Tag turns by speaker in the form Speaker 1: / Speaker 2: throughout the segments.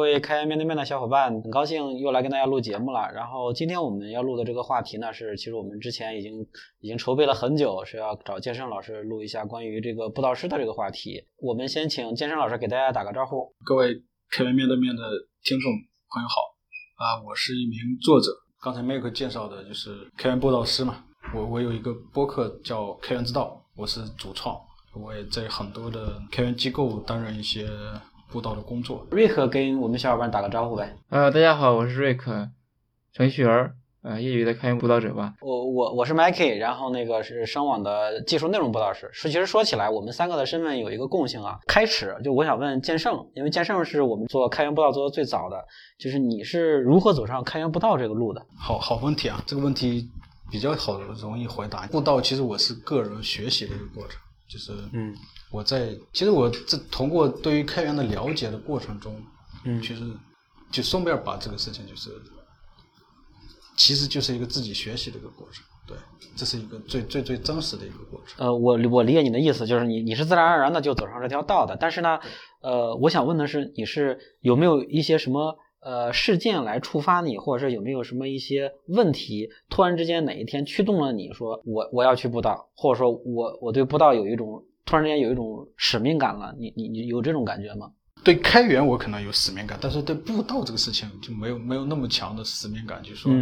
Speaker 1: 各位开源面对面的小伙伴，很高兴又来跟大家录节目了。然后今天我们要录的这个话题呢，是其实我们之前已经已经筹备了很久，是要找健身老师录一下关于这个布道师的这个话题。我们先请健身老师给大家打个招呼。
Speaker 2: 各位开源面对面的听众朋友好，啊，我是一名作者。刚才 Mike 介绍的就是开源布道师嘛，我我有一个播客叫开源之道，我是主创，我也在很多的开源机构担任一些。布道的工作，
Speaker 1: 瑞克跟我们小伙伴打个招呼呗。
Speaker 3: 呃，大家好，我是瑞克，程序员，呃，业余的开源布道者吧。
Speaker 1: 我我我是 Mikey，然后那个是声网的技术内容布道师。是，其实说起来，我们三个的身份有一个共性啊。开始就我想问剑圣，因为剑圣是我们做开源布道做的最早的，就是你是如何走上开源布道这个路的？
Speaker 2: 好好问题啊，这个问题比较好容易回答。布道其实我是个人学习的一个过程，就是嗯。我在其实我这通过对于开源的了解的过程中，嗯，其实就顺便把这个事情就是，其实就是一个自己学习的一个过程，对，这是一个最最最真实的一个过程。
Speaker 1: 呃，我我理解你的意思，就是你你是自然而然的就走上这条道的，但是呢，呃，我想问的是，你是有没有一些什么呃事件来触发你，或者是有没有什么一些问题，突然之间哪一天驱动了你说我我要去布道，或者说我我对布道有一种。突然之间有一种使命感了，你你你有这种感觉吗？
Speaker 2: 对开源我可能有使命感，但是对布道这个事情就没有没有那么强的使命感。就说，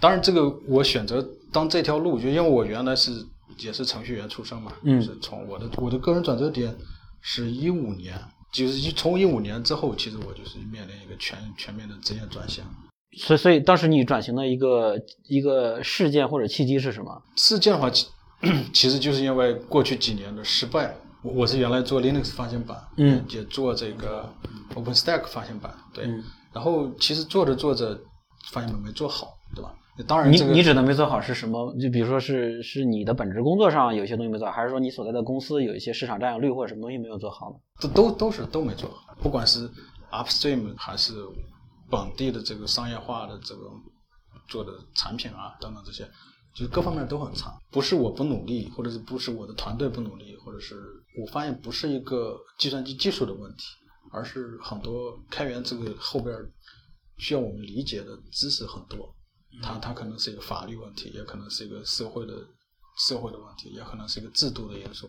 Speaker 2: 当然这个我选择当这条路，就因为我原来是也是程序员出身嘛，嗯、就是从我的我的个人转折点是一五年，就是从一五年之后，其实我就是面临一个全全面的职业转型。
Speaker 1: 所以所以当时你转型的一个一个事件或者契机是什么？
Speaker 2: 事件的话。其实就是因为过去几年的失败，我我是原来做 Linux 发行版，嗯，也做这个 OpenStack 发行版，对，然后其实做着做着，发现没做好，对吧？当然，
Speaker 1: 你你指的没做好是什么？就比如说是是你的本职工作上有些东西没做好，还是说你所在的公司有一些市场占有率或者什么东西没有做好呢？
Speaker 2: 都都都是都没做好，不管是 Upstream 还是本地的这个商业化的这个做的产品啊等等这些。就是各方面都很差，不是我不努力，或者是不是我的团队不努力，或者是我发现不是一个计算机技术的问题，而是很多开源这个后边需要我们理解的知识很多，它它可能是一个法律问题，也可能是一个社会的社会的问题，也可能是一个制度的因素。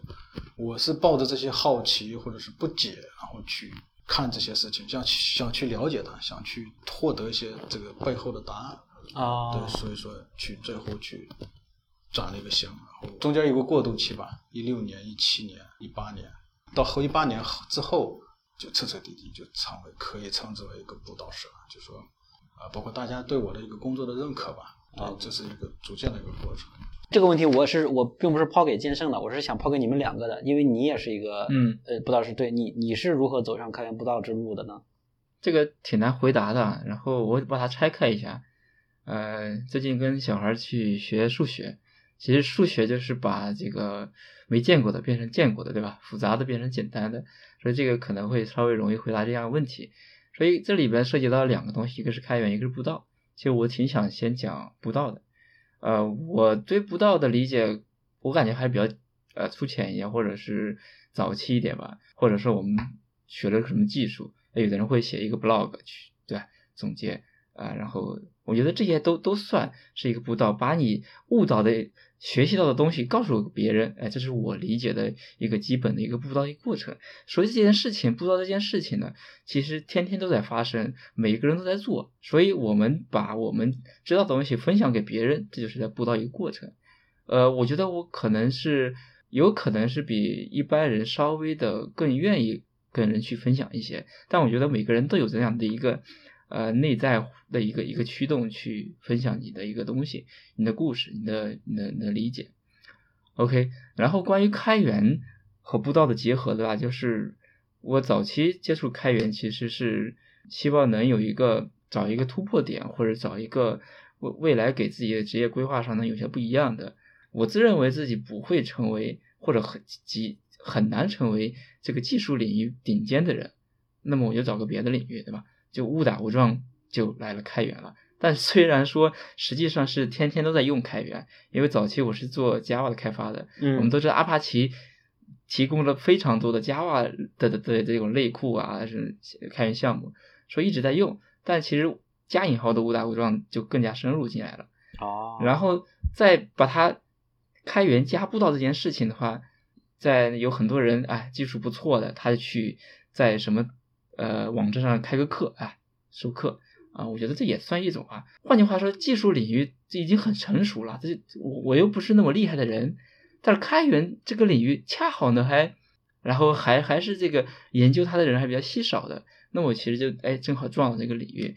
Speaker 2: 我是抱着这些好奇或者是不解，然后去看这些事情，想想去了解它，想去获得一些这个背后的答案。
Speaker 1: 啊，
Speaker 2: 对，所以说去最后去转了一个型，然后中间有个过渡期吧，一六年、一七年、一八年，到后一八年之后，就彻彻底底就成为可以称之为一个布道师了。就说啊，包括大家对我的一个工作的认可吧，啊，这是一个逐渐的一个过程。
Speaker 1: 这个问题我是我并不是抛给剑圣的，我是想抛给你们两个的，因为你也是一个嗯呃布道师，对你你是如何走上开源布道之路的呢？
Speaker 3: 这个挺难回答的，然后我把它拆开一下。呃，最近跟小孩去学数学，其实数学就是把这个没见过的变成见过的，对吧？复杂的变成简单的，所以这个可能会稍微容易回答这样的问题。所以这里边涉及到两个东西，一个是开源，一个是布道。其实我挺想先讲布道的。呃，我对布道的理解，我感觉还是比较呃粗浅一点，或者是早期一点吧，或者说我们学了什么技术，有的人会写一个 blog 去对总结啊，然后。我觉得这些都都算是一个布道，把你悟到的、学习到的东西告诉别人，哎，这是我理解的一个基本的一个布道一个过程。所以这件事情，布道这件事情呢，其实天天都在发生，每个人都在做。所以我们把我们知道的东西分享给别人，这就是在布道一个过程。呃，我觉得我可能是有可能是比一般人稍微的更愿意跟人去分享一些，但我觉得每个人都有这样的一个。呃，内在的一个一个驱动去分享你的一个东西，你的故事，你的你的你的理解，OK。然后关于开源和布道的结合，对吧？就是我早期接触开源，其实是希望能有一个找一个突破点，或者找一个未未来给自己的职业规划上能有些不一样的。我自认为自己不会成为，或者很极很难成为这个技术领域顶尖的人，那么我就找个别的领域，对吧？就误打误撞就来了开源了，但虽然说实际上是天天都在用开源，因为早期我是做 Java 的开发的，嗯，我们都知道阿帕奇提供了非常多的 Java 的的的这种类库啊，是开源项目，说一直在用，但其实加引号的误打误撞就更加深入进来了。
Speaker 1: 哦，
Speaker 3: 然后再把它开源加步道这件事情的话，在有很多人哎技术不错的，他去在什么呃网站上开个课哎授课啊，我觉得这也算一种啊。换句话说，技术领域这已经很成熟了，这我我又不是那么厉害的人，但是开源这个领域恰好呢还，然后还还是这个研究它的人还比较稀少的，那我其实就哎正好撞到这个领域，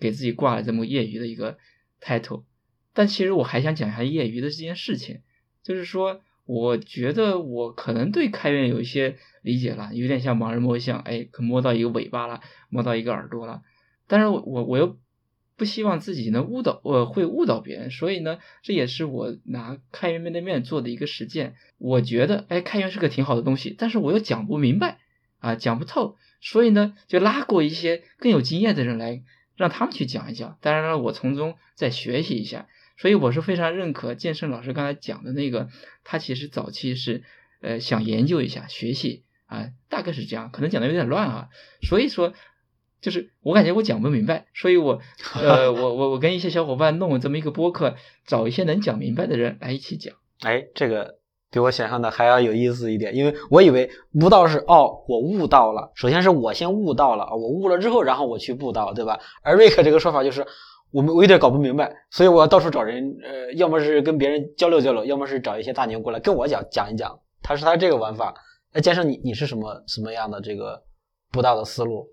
Speaker 3: 给自己挂了这么业余的一个 title。但其实我还想讲一下业余的这件事情，就是说，我觉得我可能对开源有一些理解了，有点像盲人摸象，哎，可摸到一个尾巴了，摸到一个耳朵了。但是我我又不希望自己能误导，我会误导别人，所以呢，这也是我拿开源面对面做的一个实践。我觉得，哎，开源是个挺好的东西，但是我又讲不明白啊，讲不透，所以呢，就拉过一些更有经验的人来，让他们去讲一讲。当然了，我从中再学习一下。所以我是非常认可建胜老师刚才讲的那个，他其实早期是呃想研究一下学习啊，大概是这样，可能讲的有点乱啊。所以说，就是我感觉我讲不明白，所以我呃 我我我跟一些小伙伴弄了这么一个播客，找一些能讲明白的人来一起讲。
Speaker 1: 哎，这个比我想象的还要有意思一点，因为我以为悟道是哦，我悟到了，首先是我先悟到了，我悟了之后，然后我去布道，对吧？而瑞克这个说法就是。我们我有点搞不明白，所以我要到处找人，呃，要么是跟别人交流交流，要么是找一些大牛过来跟我讲讲一讲。他是他这个玩法。那加上你你是什么什么样的这个不道的思路？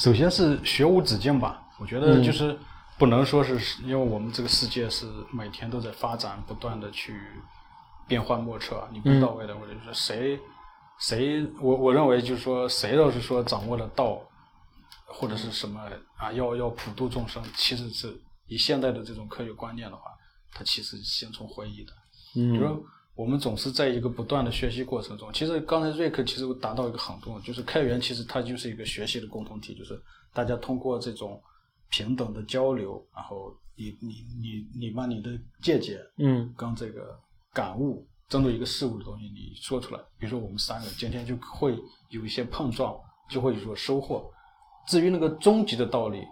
Speaker 2: 首先是学无止境吧。我觉得就是不能说是因为我们这个世界是每天都在发展，不断的去变幻莫测。你不到位的，或者说谁谁，我我认为就是说谁要是说掌握了道。或者是什么啊？要要普度众生，其实是以现代的这种科学观念的话，它其实先从回忆的。
Speaker 1: 嗯，
Speaker 2: 比如我们总是在一个不断的学习过程中。其实刚才瑞克其实达到一个很重要，就是开源其实它就是一个学习的共同体，就是大家通过这种平等的交流，然后你你你你把你的见解，
Speaker 1: 嗯，
Speaker 2: 跟这个感悟，针对一个事物的东西你说出来。比如说我们三个今天就会有一些碰撞，就会有所收获。至于那个终极的道理，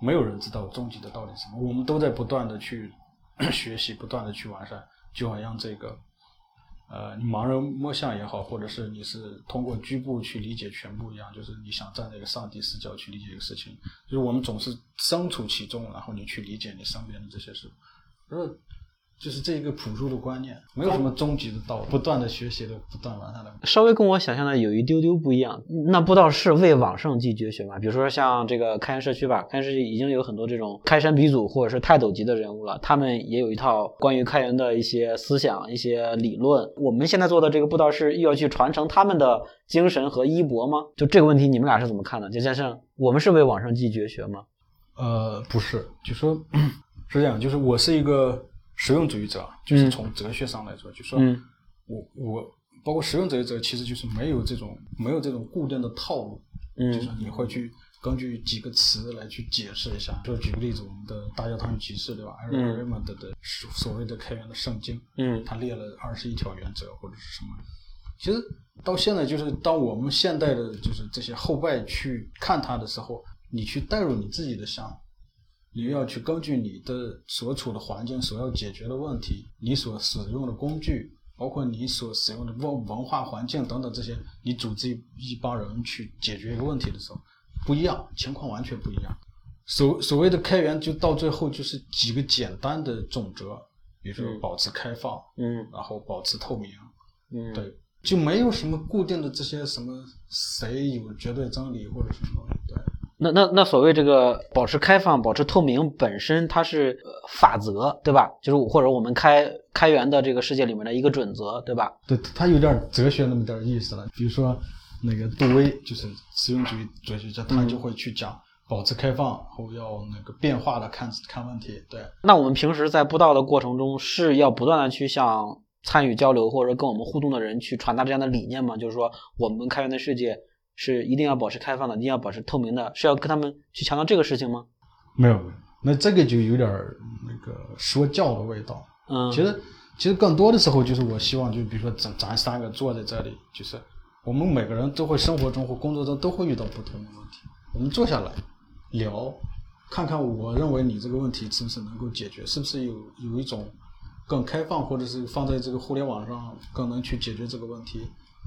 Speaker 2: 没有人知道终极的道理是什么。我们都在不断的去 学习，不断的去完善，就好像这个，呃，你盲人摸象也好，或者是你是通过局部去理解全部一样，就是你想站在一个上帝视角去理解一个事情，就是我们总是身处其中，然后你去理解你身边的这些事，就是这一个朴素的观念，没有什么终极的道，不断的学习的，不断完善的。
Speaker 1: 稍微跟我想象的有一丢丢不一样。那不知道是为往圣继绝学吗？比如说像这个开源社区吧，开源社区已经有很多这种开山鼻祖或者是泰斗级的人物了，他们也有一套关于开源的一些思想、一些理论。我们现在做的这个布道是又要去传承他们的精神和衣钵吗？就这个问题，你们俩是怎么看的？就先生，我们是为往圣继绝学吗？
Speaker 2: 呃，不是，就说 是这样，就是我是一个。实用主义者就是从哲学上来说，就说我我包括实用主义者，其实就是没有这种没有这种固定的套路，就是你会去根据几个词来去解释一下。就举个例子，我们的大教堂与集市，对吧？艾瑞蒙德的所谓的开源的圣经，
Speaker 1: 嗯，
Speaker 2: 他列了二十一条原则或者是什么。其实到现在，就是当我们现代的，就是这些后辈去看他的时候，你去带入你自己的想。你要去根据你的所处的环境、所要解决的问题、你所使用的工具，包括你所使用的文文化环境等等这些，你组织一帮人去解决一个问题的时候，不一样，情况完全不一样。所所谓的开源，就到最后就是几个简单的总则，比如说保持开放，
Speaker 1: 嗯，
Speaker 2: 然后保持透明，
Speaker 1: 嗯，
Speaker 2: 对，就没有什么固定的这些什么谁有绝对真理或者什么，对。
Speaker 1: 那那那所谓这个保持开放、保持透明本身它是法则，对吧？就是或者我们开开源的这个世界里面的一个准则，对吧？
Speaker 2: 对，它有点哲学那么点意思了。比如说那个杜威，就是实用主义哲学家，他就会去讲保持开放后要那个变化的看看问题。对。
Speaker 1: 那我们平时在布道的过程中是要不断的去向参与交流或者跟我们互动的人去传达这样的理念吗？就是说我们开源的世界。是一定要保持开放的，一定要保持透明的，是要跟他们去强调这个事情吗？
Speaker 2: 没有，没有，那这个就有点那个说教的味道。
Speaker 1: 嗯，
Speaker 2: 其实其实更多的时候就是我希望，就比如说咱咱三个坐在这里，就是我们每个人都会生活中或工作中都会遇到不同的问题，我们坐下来聊，看看我认为你这个问题是不是能够解决，是不是有有一种更开放，或者是放在这个互联网上更能去解决这个问题，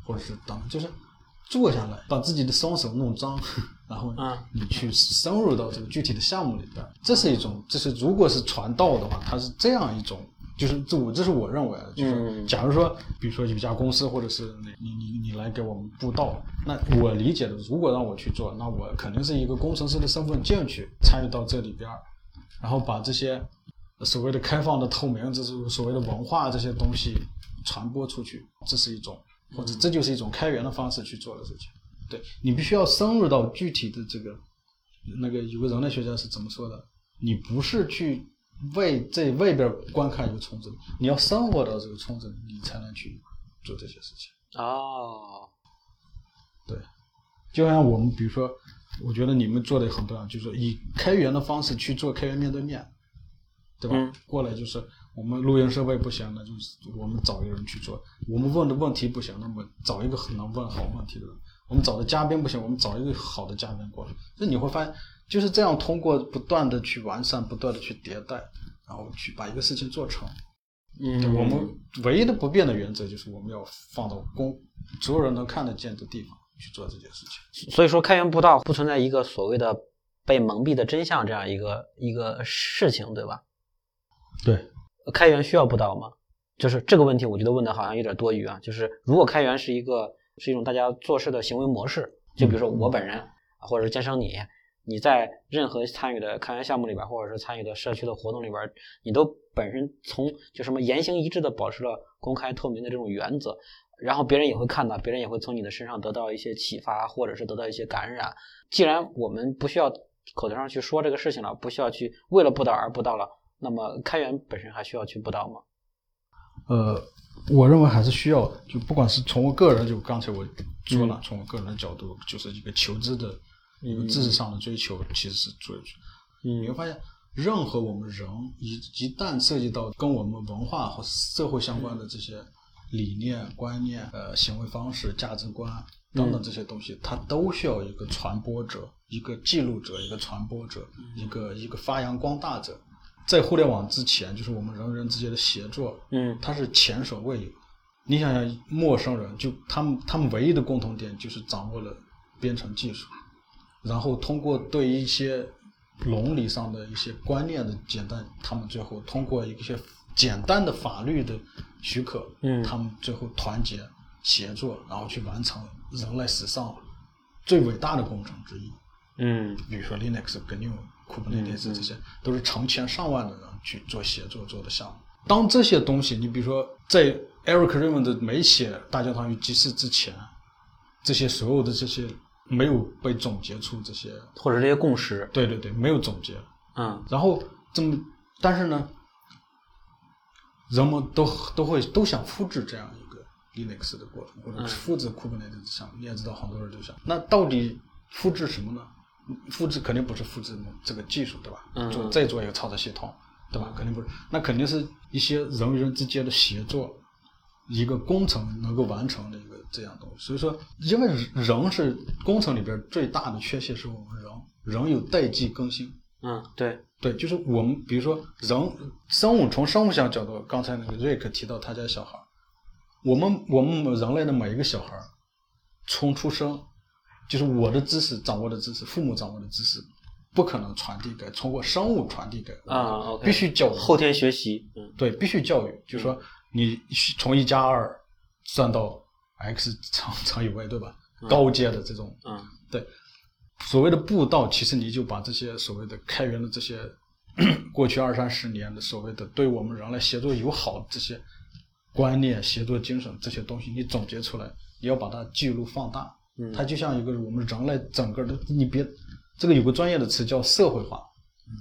Speaker 2: 或者是等，就是坐下来把自己的双手弄脏，然后
Speaker 1: 嗯
Speaker 2: 你去深入到这个具体的项目里边，这是一种，这是如果是传道的话，它是这样一种。就是这我这是我认为的，就是
Speaker 1: 嗯
Speaker 2: 假如说，比如说有一家公司，或者是你你你你来给我们布道，那我理解的，如果让我去做，那我肯定是一个工程师的身份进去参与到这里边儿，然后把这些所谓的开放的、透明，这是所谓的文化这些东西传播出去，这是一种，或者这就是一种开源的方式去做的事情。对你必须要深入到具体的这个，那个有个人类学家是怎么说的？你不是去为这外边观看一个村子，你要生活到这个村子，你才能去做这些事情。
Speaker 1: 哦，
Speaker 2: 对，就像我们比如说，我觉得你们做的很不一样，就是说以开源的方式去做开源面对面，对吧？
Speaker 1: 嗯
Speaker 2: 过来就是我们录音设备不行，那就是我们找一个人去做；我们问的问题不行，那么找一个很能问好问题的人；我们找的嘉宾不行，我们找一个好的嘉宾过来。那你会发现，就是这样，通过不断的去完善，不断的去迭代，然后去把一个事情做成。
Speaker 1: 嗯
Speaker 2: 我们唯一的不变的原则就是我们要放到公所有人能看得见的地方去做这件事情。
Speaker 1: 所以说开源布道不存在一个所谓的被蒙蔽的真相这样一个一个事情，对吧？
Speaker 2: 对，
Speaker 1: 开源需要布道吗？就是这个问题，我觉得问的好像有点多余啊。就是如果开源是一个是一种大家做事的行为模式，就比如说我本人，或者是健身你，你在任何参与的开源项目里边，或者是参与的社区的活动里边，你都本身从就什么言行一致的保持了公开透明的这种原则，然后别人也会看到，别人也会从你的身上得到一些启发，或者是得到一些感染。既然我们不需要口头上去说这个事情了，不需要去为了布道而布道了，那么开源本身还需要去布道吗？
Speaker 2: 呃，我认为还是需要，就不管是从我个人，就刚才我说了，从我个人的角度，就是一个求知的一个知识上的追求，其实是追求。
Speaker 1: 嗯
Speaker 2: 你会发现，任何我们人一一旦涉及到跟我们文化和社会相关的这些理念、观念、呃行为方式、价值观等等这些东西，它都需要一个传播者、一个记录者、一个传播者、一个一个发扬光大者。在互联网之前，就是我们人与人之间的协作，
Speaker 1: 嗯
Speaker 2: 它是前所未有的。你想想，陌生人就他们他们唯一的共同点就是掌握了编程技术，然后通过对一些伦理上的一些观念的简单，他们最后通过一些简单的法律的许可，
Speaker 1: 嗯
Speaker 2: 他们最后团结协作，然后去完成人类史上最伟大的工程之一。
Speaker 1: 嗯
Speaker 2: 比如说 Linux、GNU、Kubernetes 这些，都是成千上万的人去做协作做的项目。当这些东西，你比如说在 Eric Raymond 没写《大教堂与集市》之前，这些所有的这些没有被总结出这些，
Speaker 1: 或者这些共识，
Speaker 2: 对对对，没有总结。
Speaker 1: 嗯
Speaker 2: 然后这么，但是呢，人们都都会都想复制这样一个 Linux 的过程，或者复制 Kubernetes 的项目。你也知道，很多人都想，那到底复制什么呢？复制肯定不是复制这个技术，对吧？
Speaker 1: 嗯
Speaker 2: 做再做一个操作系统，对吧？肯定不是，那肯定是一些人与人之间的协作，一个工程能够完成的一个这样东西。所以说，因为人是工程里边最大的缺陷，是我们人人有代际更新。
Speaker 1: 嗯，对，
Speaker 2: 对，就是我们比如说人生物，从生物学角度，刚才那个瑞克提到他家小孩，我们我们人类的每一个小孩，从出生，就是我的知识掌握的知识，父母掌握的知识，不可能传递给通过生物传递给
Speaker 1: 啊
Speaker 2: 必须教育
Speaker 1: 后天学习，嗯
Speaker 2: 对，必须教育，就是说你从一加二算到 x 乘 乘以 y，对吧？高阶的这种
Speaker 1: 嗯
Speaker 2: 对，所谓的步道，其实你就把这些所谓的开源的这些 过去二三十年的所谓的对我们人类协作友好的这些观念、协作精神这些东西，你总结出来，你要把它记录放大。
Speaker 1: 嗯
Speaker 2: 它就像一个我们人类整个的，你别这个有个专业的词叫社会化，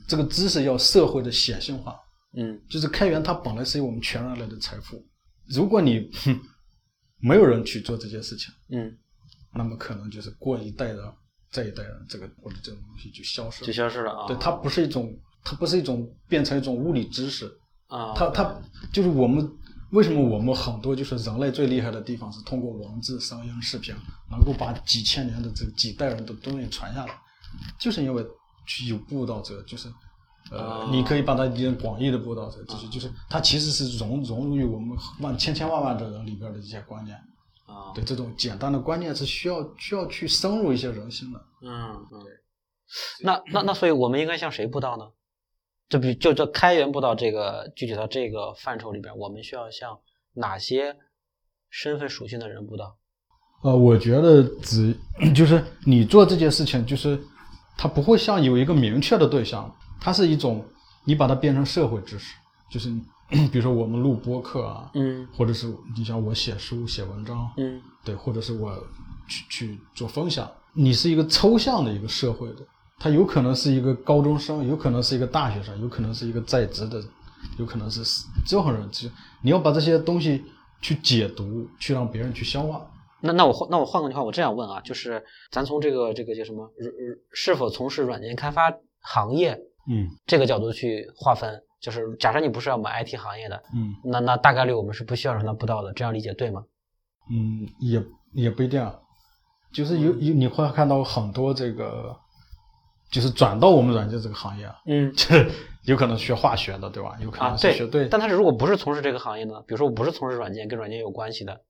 Speaker 2: 这个知识要社会的显性化。
Speaker 1: 嗯
Speaker 2: 就是开源，它本来是我们全人类的财富。如果你哼没有人去做这件事情，
Speaker 1: 嗯，
Speaker 2: 那么可能就是过一代人这一代人，这个或者这种东西就消失了。
Speaker 1: 就消失了啊，
Speaker 2: 对，它不是一种，它不是一种变成一种物理知识，
Speaker 1: 啊，
Speaker 2: 它它就是我们为什么我们很多就是人类最厉害的地方是通过文字、声音、视频，能够把几千年的这几代人的东西传下来。就是因为有布道者，就是呃，
Speaker 1: 哦
Speaker 2: 你可以把它理解成广义的布道者，就是就是它其实是融融入于我们万千千万万的人里边的这些观念。
Speaker 1: 啊，
Speaker 2: 对这种简单的观念是需要需要去深入一些人心的。
Speaker 1: 嗯嗯，那那那，所以我们应该向谁布道呢？就比就这开源不到这个具体到这个范畴里边，我们需要向哪些身份属性的人布道？
Speaker 2: 呃，我觉得只 就是你做这件事情，就是它不会像有一个明确的对象，它是一种你把它变成社会知识，就是 比如说我们录播客啊，
Speaker 1: 嗯
Speaker 2: 或者是你像我写书写文章，
Speaker 1: 嗯
Speaker 2: 对，或者是我去去做分享，你是一个抽象的一个社会的，它有可能是一个高中生，有可能是一个大学生，有可能是一个在职的，有可能是任何人，就你要把这些东西去解读，去让别人去消化。
Speaker 1: 那那我换那我换个话，我这样问啊，就是咱从这个这个叫什么，是否从事软件开发行业
Speaker 2: 嗯
Speaker 1: 这个角度去划分，就是假设你不是要买 IT 行业的，
Speaker 2: 嗯
Speaker 1: 那那大概率我们是不需要让他布道的，这样理解对吗？
Speaker 2: 嗯，也也不一定啊，就是有有你会看到很多这个，就是转到我们软件这个行业啊，
Speaker 1: 嗯
Speaker 2: 这有可能学化学的，对吧？有可
Speaker 1: 啊
Speaker 2: 能是学对，
Speaker 1: 但他是如果不是从事这个行业呢？比如说我不是从事软件，跟软件有关系的，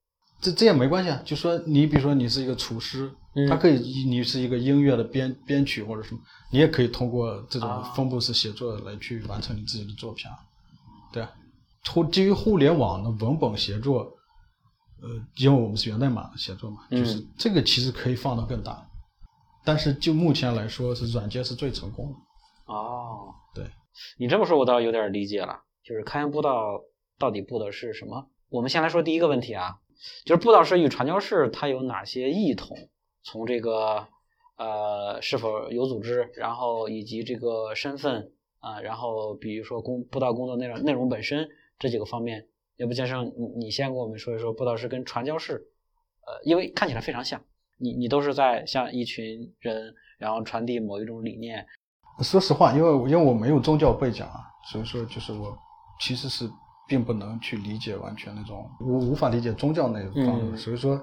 Speaker 2: 这这也没关系啊。就说你比如说你是一个厨师，
Speaker 1: 嗯
Speaker 2: 他可以你是一个音乐的编编曲或者什么，你也可以通过这种
Speaker 1: 啊
Speaker 2: 分布式写作来去完成你自己的作品啊。对啊，互基于互联网的文本协作，呃，因为我们是源代码的协作嘛，
Speaker 1: 嗯
Speaker 2: 就是这个其实可以放到更大，但是就目前来说，是软件是最成功的。
Speaker 1: 哦，
Speaker 2: 对，
Speaker 1: 你这么说，我倒有点理解了。就是开源步道到底布的是什么？我们先来说第一个问题啊，就是布道师与传教士它有哪些异同？从这个呃是否有组织，然后以及这个身份啊、然后比如说工布道工作内容内容本身这几个方面，要不先生你你先跟我们说一说布道师跟传教士，呃，因为看起来非常像，你你都是在向一群人然后传递某一种理念，
Speaker 2: 说实话，因为因为我没有宗教背景啊，所以说就是我其实是并不能去理解完全那种，我无法理解宗教那一方面，
Speaker 1: 嗯。
Speaker 2: 所以说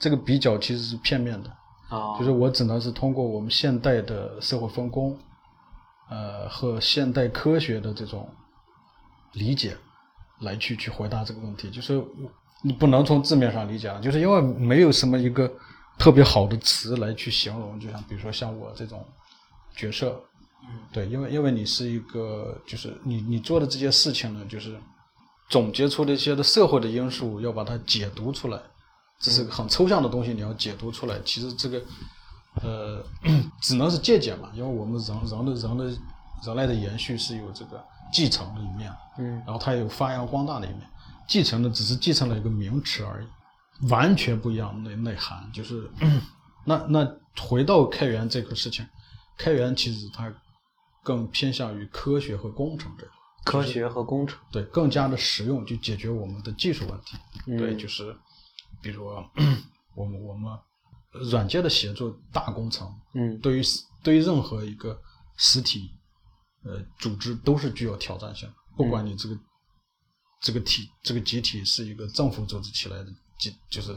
Speaker 2: 这个比较其实是片面的，
Speaker 1: 啊，
Speaker 2: 就是我只能是通过我们现代的社会分工，呃和现代科学的这种理解来去去回答这个问题，就是你不能从字面上理解啊，就是因为没有什么一个特别好的词来去形容，就像比如说像我这种角色，对，因为因为你是一个，就是你你做的这些事情呢，就是总结出的一些的社会的因素，要把它解读出来，这是个很抽象的东西，你要解读出来。其实这个呃，只能是借鉴嘛，因为我们人人的人的人类的延续是有这个继承的一面，
Speaker 1: 嗯。
Speaker 2: 然后它也有发扬光大的一面。继承的只是继承了一个名词而已，完全不一样的内内涵。就是那那回到开源这个事情，开源其实它更偏向于科学和工程这个，
Speaker 1: 科学和工程，
Speaker 2: 对，更加的实用，就解决我们的技术问题。
Speaker 1: 嗯
Speaker 2: 对，就是比如说我们我们软件的协作大工程，
Speaker 1: 嗯
Speaker 2: 对于对于任何一个实体呃组织都是具有挑战性的，不管你这个、这个体这个集体是一个政府组织起来的集，就是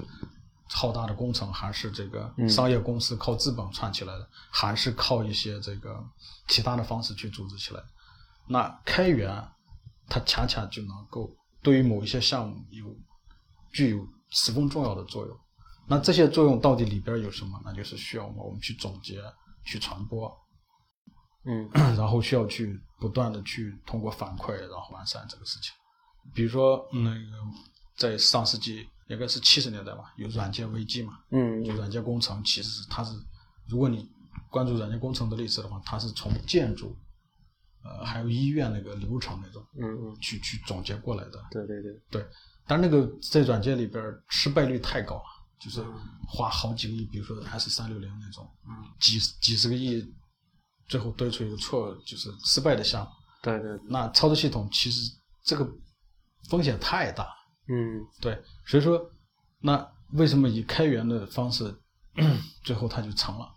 Speaker 2: 浩大的工程，还是这个
Speaker 1: 嗯
Speaker 2: 商业公司靠资本串起来的，还是靠一些这个其他的方式去组织起来的。那开源它恰恰就能够对于某一些项目有具有十分重要的作用。那这些作用到底里边有什么？那就是需要我们去总结、去传播，
Speaker 1: 嗯
Speaker 2: 然后需要去不断的去通过反馈，然后完善这个事情。比如说那个在上世纪应该是七十年代吧，有软件危机嘛，
Speaker 1: 嗯
Speaker 2: 就软件工程其实是它是，如果你关注软件工程的历史的话，它是从建筑，呃，还有医院那个流程那种
Speaker 1: 嗯嗯，
Speaker 2: 去去总结过来的。
Speaker 1: 对对对，
Speaker 2: 对，但那个在软件里边儿失败率太高了，就是
Speaker 1: 嗯
Speaker 2: 花好几个亿，比如说 S 三六零那种，
Speaker 1: 嗯
Speaker 2: 几几十个亿，最后堆出一个错，就是失败的项目。
Speaker 1: 对对，
Speaker 2: 那操作系统其实这个风险太大，
Speaker 1: 嗯。
Speaker 2: 对，所以说，那为什么以开源的方式，最后它就成了？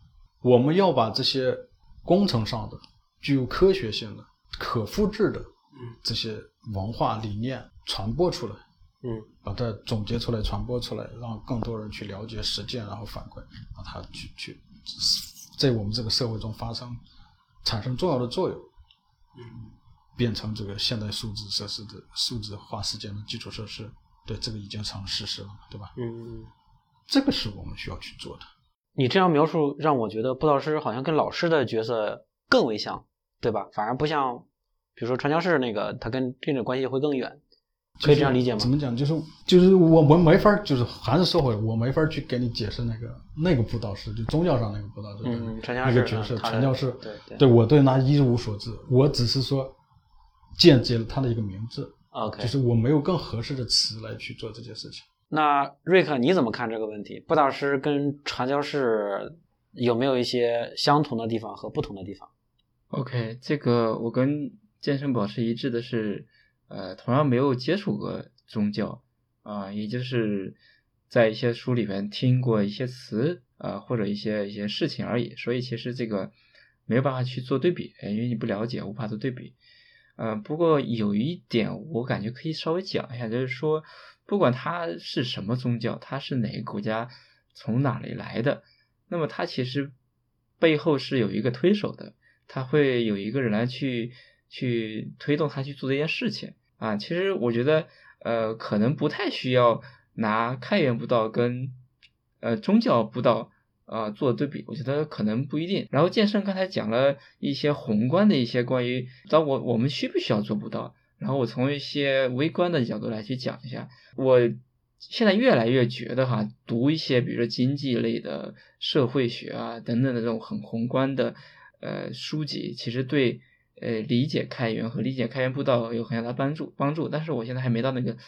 Speaker 2: 我们要把这些工程上的、具有科学性的、可复制的这些文化理念传播出来，
Speaker 1: 嗯
Speaker 2: 把它总结出来、传播出来，让更多人去了解、实践，然后反馈，让它去去在我们这个社会中发生产生重要的作用，
Speaker 4: 嗯
Speaker 2: 变成这个现代数字设施的数字化时间的基础设施。对，这个已经成了事实了，对吧？
Speaker 4: 嗯
Speaker 2: 这个是我们需要去做的。
Speaker 1: 你这样描述让我觉得布道师好像跟老师的角色更为像，对吧？反而不像，比如说传教士那个，他跟这种关系会更远，可以这样理解吗
Speaker 2: 怎？么讲？就是就是我我没法，就是还是说回来，我没法去给你解释那个那个布道师，就宗教上那个布道师，
Speaker 1: 嗯，传教士
Speaker 2: 那个角色，传教士，
Speaker 1: 对对
Speaker 2: 对我对那一无所知，我只是说间接了他的一个名字
Speaker 1: ，，OK，
Speaker 2: 就是我没有更合适的词来去做这件事情。
Speaker 1: 那瑞克你怎么看这个问题？布大师跟传教士有没有一些相同的地方和不同的地方
Speaker 3: ？OK，这个我跟健身保持一致的是，呃，同样没有接触过宗教啊、也就是在一些书里面听过一些词啊、或者一些一些事情而已，所以其实这个没有办法去做对比，因为你不了解，无法做对比。呃，不过有一点我感觉可以稍微讲一下，就是说，不管它是什么宗教，它是哪个国家，从哪里来的，那么它其实背后是有一个推手的，他会有一个人来去去推动他去做这件事情啊。其实我觉得，呃，可能不太需要拿开源布道跟呃宗教布道啊做对比，我觉得可能不一定。然后剑圣刚才讲了一些宏观的一些关于，到我我们需不需要做布道，然后我从一些微观的角度来去讲一下，我。现在越来越觉得哈，读一些比如说经济类的、社会学啊等等的这种很宏观的呃书籍，其实对呃理解开源和理解开源步道有很大的帮助帮助。但是我现在还没到那个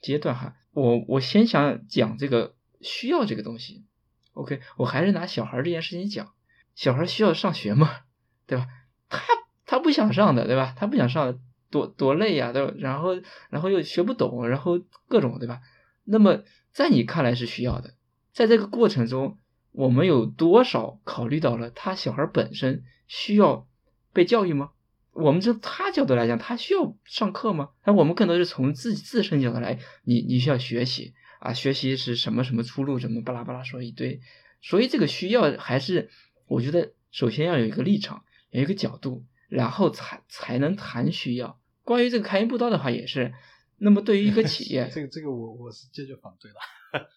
Speaker 3: 阶段哈，我我先想讲这个需要这个东西。OK，我还是拿小孩这件事情讲，小孩需要上学吗？对吧？他他不想上的，对吧？他不想上的，多多累呀、对吧？然后然后又学不懂，然后各种，对吧？那么在你看来是需要的，在这个过程中，我们有多少考虑到了他小孩本身需要被教育吗？我们就他角度来讲，他需要上课吗？那我们更多是从自己自身角度来，你你需要学习啊，学习是什么什么出路，什么巴拉巴拉说一堆，所以这个需要还是我觉得首先要有一个立场，有一个角度，然后才才能谈需要。关于这个开源步道的话，也是。那么对于一个 企业，
Speaker 2: 这个这个我我是坚决反对的。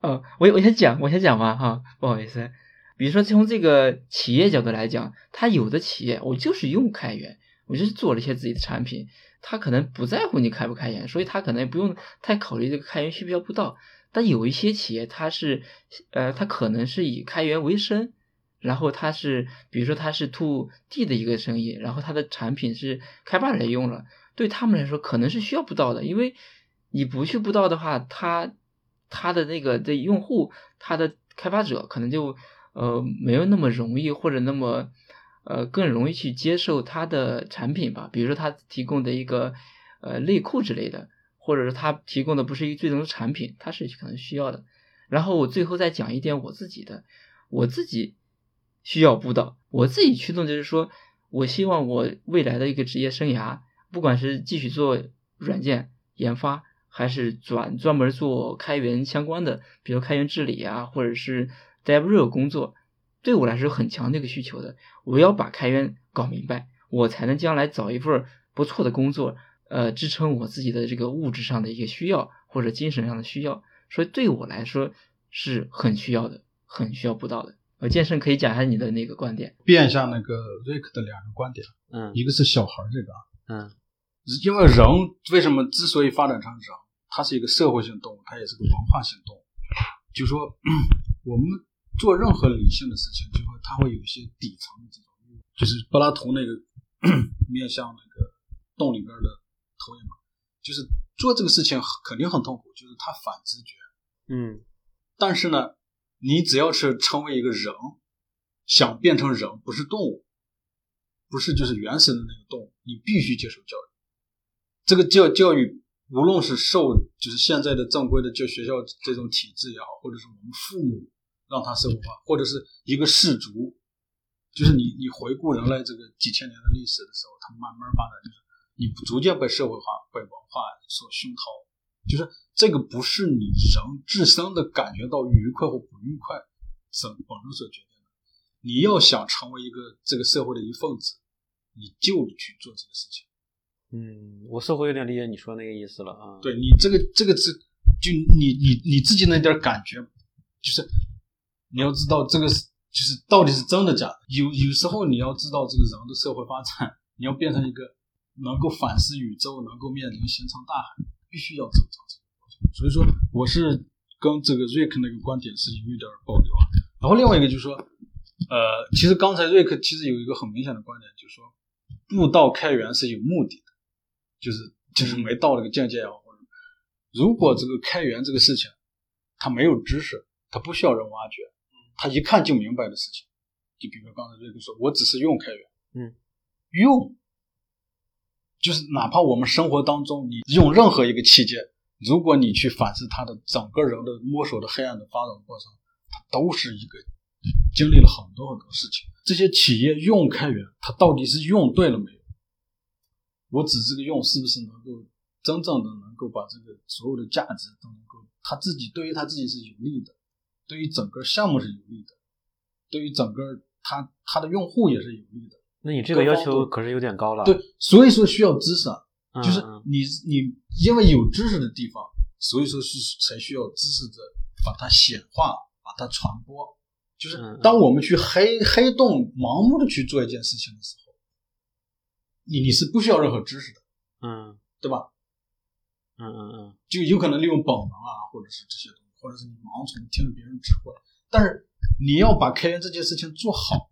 Speaker 3: 哦，我我先讲，我先讲吧哈，不好意思。比如说从这个企业角度来讲，它有的企业我就是用开源，我就是做了一些自己的产品，他可能不在乎你开不开源，所以他可能也不用太考虑这个开源需不需要布道。但有一些企业，它是呃，它可能是以开源为生，然后它是比如说它是 to D 的一个生意，然后它的产品是开发者用了，对他们来说可能是需要布道的，因为你不去布道的话，他他的那个的用户，他的开发者可能就呃没有那么容易或者那么呃更容易去接受他的产品吧，比如说他提供的一个呃内裤之类的，或者是他提供的不是一个最终的产品，他是可能需要的。然后我最后再讲一点我自己的，我自己需要布道，我自己驱动就是说，我希望我未来的一个职业生涯，不管是继续做软件研发，还是转专门做开源相关的，比如开源治理啊，或者是 DevRel 工作，对我来说有很强的一个需求的。我要把开源搞明白，我才能将来找一份不错的工作，呃，支撑我自己的这个物质上的一个需要或者精神上的需要。所以对我来说是很需要的，很需要布道的。呃，健身可以讲一下你的那个观点。
Speaker 2: 变一下那个瑞克的两个观点，
Speaker 1: 嗯
Speaker 2: 一个是小孩儿这个啊，
Speaker 1: 嗯
Speaker 2: 因为人为什么之所以发展成人，它是一个社会性动物，它也是个文化性动物。就说 我们做任何理性的事情，就会他会有一些底层的这种欲望，就是柏拉图那个 面向那个洞里边的投影嘛，就是做这个事情肯定很痛苦，就是他反直觉。
Speaker 1: 嗯
Speaker 2: 但是呢，你只要是成为一个人，想变成人，不是动物，不是就是原始的那个动物，你必须接受教育。这个教教育，无论是受就是现在的正规的教学校这种体制也好，或者是我们父母让他社会化，或者是一个氏族，就是你你回顾人类这个几千年的历史的时候，它慢慢发展，就是你逐渐被社会化、被文化所熏陶，就是这个不是你人自身的感觉到愉快或不愉快所本身所决定的。你要想成为一个这个社会的一份子，你就去做这个事情。
Speaker 1: 嗯，我似乎有点理解你说那个意思了啊。
Speaker 2: 对你这个这个是就你你你自己那点感觉，就是你要知道这个是就是到底是真的假的。有有时候你要知道这个人的社会发展，你要变成一个能够反思宇宙、能够面临星辰大海，必须要走上这个过程。所以说，我是跟这个瑞克那个观点是有一点保留啊。然后另外一个就是说，呃，其实刚才瑞克其实有一个很明显的观点，就是说步道开源是有目的的，就是就是没到那个境界啊。如果这个开源这个事情，它没有知识，它不需要人挖掘，他一看就明白的事情，就比如刚才瑞克说，我只是用开源，
Speaker 1: 嗯，
Speaker 2: 用，就是哪怕我们生活当中你用任何一个器件，如果你去反思它的整个人的摸索的黑暗的发展过程，它都是一个经历了很多很多事情。这些企业用开源，它到底是用对了没有？我指这个用是不是能够真正的能够把这个所有的价值都能够他自己对于他自己是有利的，对于整个项目是有利的，对于整个它它的用户也是有利的。
Speaker 1: 那你这个要求可是有点高了。
Speaker 2: 对，所以说需要知识啊，
Speaker 1: 嗯，
Speaker 2: 就是
Speaker 1: 嗯
Speaker 2: 你你因为有知识的地方，所以说是才需要知识的把它显化，把它传播。就是当我们去黑黑洞盲目的去做一件事情的时候，你你是不需要任何知识的，
Speaker 1: 嗯
Speaker 2: 对吧？
Speaker 1: 嗯嗯嗯
Speaker 2: 就有可能利用本能啊，或者是这些东西，或者是你盲从听着别人指挥。但是你要把开源这件事情做好，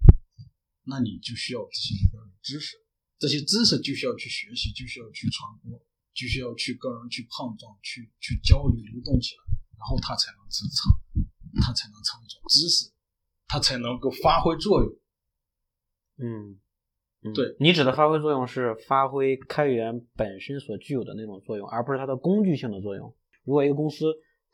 Speaker 2: 那你就需要这些知识，这些知识就需要去学习，就需要去传播，就需要去跟人去碰撞，去去交流流动起来，然后它才能成长，它才能成为一种知识，它才能够发挥作用。
Speaker 1: 嗯，嗯
Speaker 2: 对
Speaker 1: 你指的发挥作用是发挥开源本身所具有的那种作用，而不是它的工具性的作用。如果一个公司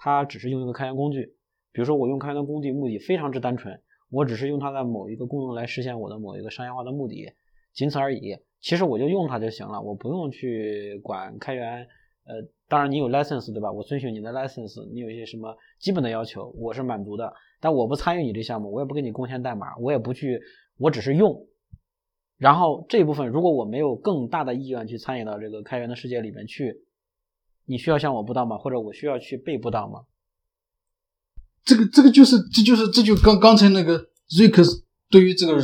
Speaker 1: 它只是用一个开源工具，比如说我用开源的工具目的非常之单纯，我只是用它的某一个功能来实现我的某一个商业化的目的，仅此而已。其实我就用它就行了，我不用去管开源。呃，当然你有 license 对吧？我遵循你的 license，你有一些什么基本的要求，我是满足的。但我不参与你这项目，我也不给你贡献代码，我也不去，我只是用。然后这一部分，如果我没有更大的意愿去参与到这个开源的世界里面去，你需要向我布道吗？或者我需要去被布道吗？
Speaker 2: 这个这个就是这就是这就刚刚才那个瑞克对于这个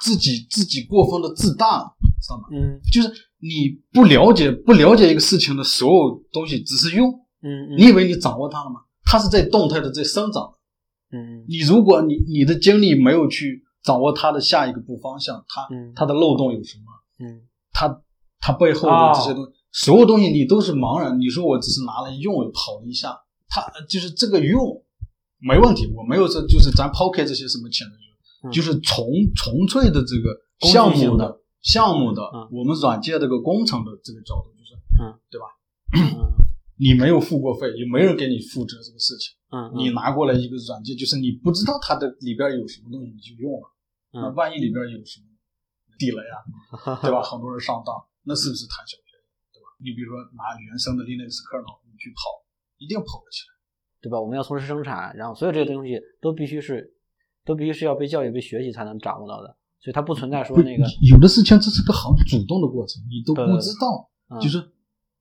Speaker 2: 自己自己过分的自大，知道吗？
Speaker 1: 嗯
Speaker 2: 就是你不了解不了解一个事情的所有东西，只是用，
Speaker 1: 嗯嗯，
Speaker 2: 你以为你掌握它了吗？它是在动态的在生长的。
Speaker 1: 嗯
Speaker 2: 你如果你你的精力没有去掌握它的下一个步方向，它
Speaker 1: 嗯
Speaker 2: 它的漏洞有什么？
Speaker 1: 嗯
Speaker 2: 它它背后的这些东西，所有东西你都是茫然。你说我只是拿来用跑了一下，它就是这个用没问题，我没有这就是咱抛开这些什么潜能，
Speaker 1: 嗯
Speaker 2: 就是纯纯粹的这个项目的项目的
Speaker 1: 嗯
Speaker 2: 我们软件这个工程的这个角度，就是
Speaker 1: 嗯，
Speaker 2: 对吧？
Speaker 1: 嗯
Speaker 2: 你没有付过费，也没人给你负责这个事情，
Speaker 1: 嗯，
Speaker 2: 你拿过来一个软件，就是你不知道它的里边有什么东西，你就用了，那
Speaker 1: 嗯
Speaker 2: 万一里边有什么地雷啊，对吧？很多人上当，那是不是贪小？你比如说拿原生的 Linux kernel 你去跑，一定跑不起来。
Speaker 1: 对吧？我们要从事生产，然后所有这些东西都必须是，都必须是要被教育、被学习才能掌握到的，所以它不存在说那个，
Speaker 2: 有的事情这是个很主动的过程，你都不知道。
Speaker 1: 嗯
Speaker 2: 就是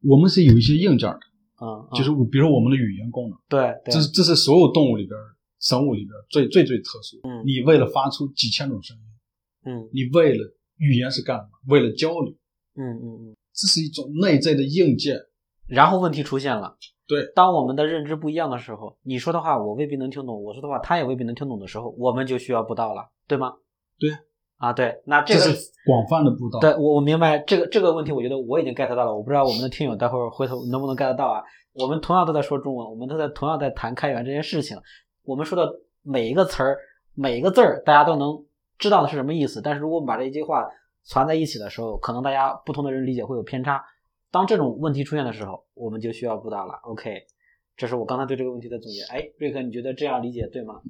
Speaker 2: 我们是有一些硬件的，
Speaker 1: 嗯，嗯
Speaker 2: 就是我比如我们的语言功能，
Speaker 1: 对对
Speaker 2: 这是这是所有动物里边、生物里边最最最特殊的。
Speaker 1: 嗯
Speaker 2: 你为了发出几千种声音，
Speaker 1: 嗯
Speaker 2: 你为了语言是干嘛？为了交流，
Speaker 1: 嗯嗯嗯。
Speaker 2: 这是一种内在的硬件。
Speaker 1: 然后问题出现了。
Speaker 2: 对，
Speaker 1: 当我们的认知不一样的时候，你说的话我未必能听懂，我说的话他也未必能听懂的时候，我们就需要布道了，对吗？
Speaker 2: 对。
Speaker 1: 啊，对，那这个
Speaker 2: 广泛的布道。
Speaker 1: 对我我明白这个这个问题，我觉得我已经 get 到了，我不知道我们的听友待会儿回头能不能 get 到啊？我们同样都在说中文，我们都在同样在谈开源这件事情，我们说的每一个词儿、每一个字儿，大家都能知道的是什么意思。但是如果我们把这一句话攒在一起的时候，可能大家不同的人理解会有偏差。当这种问题出现的时候，我们就需要布道了。OK，这是我刚才对这个问题的总结。哎，瑞克，你觉得这样理解对吗？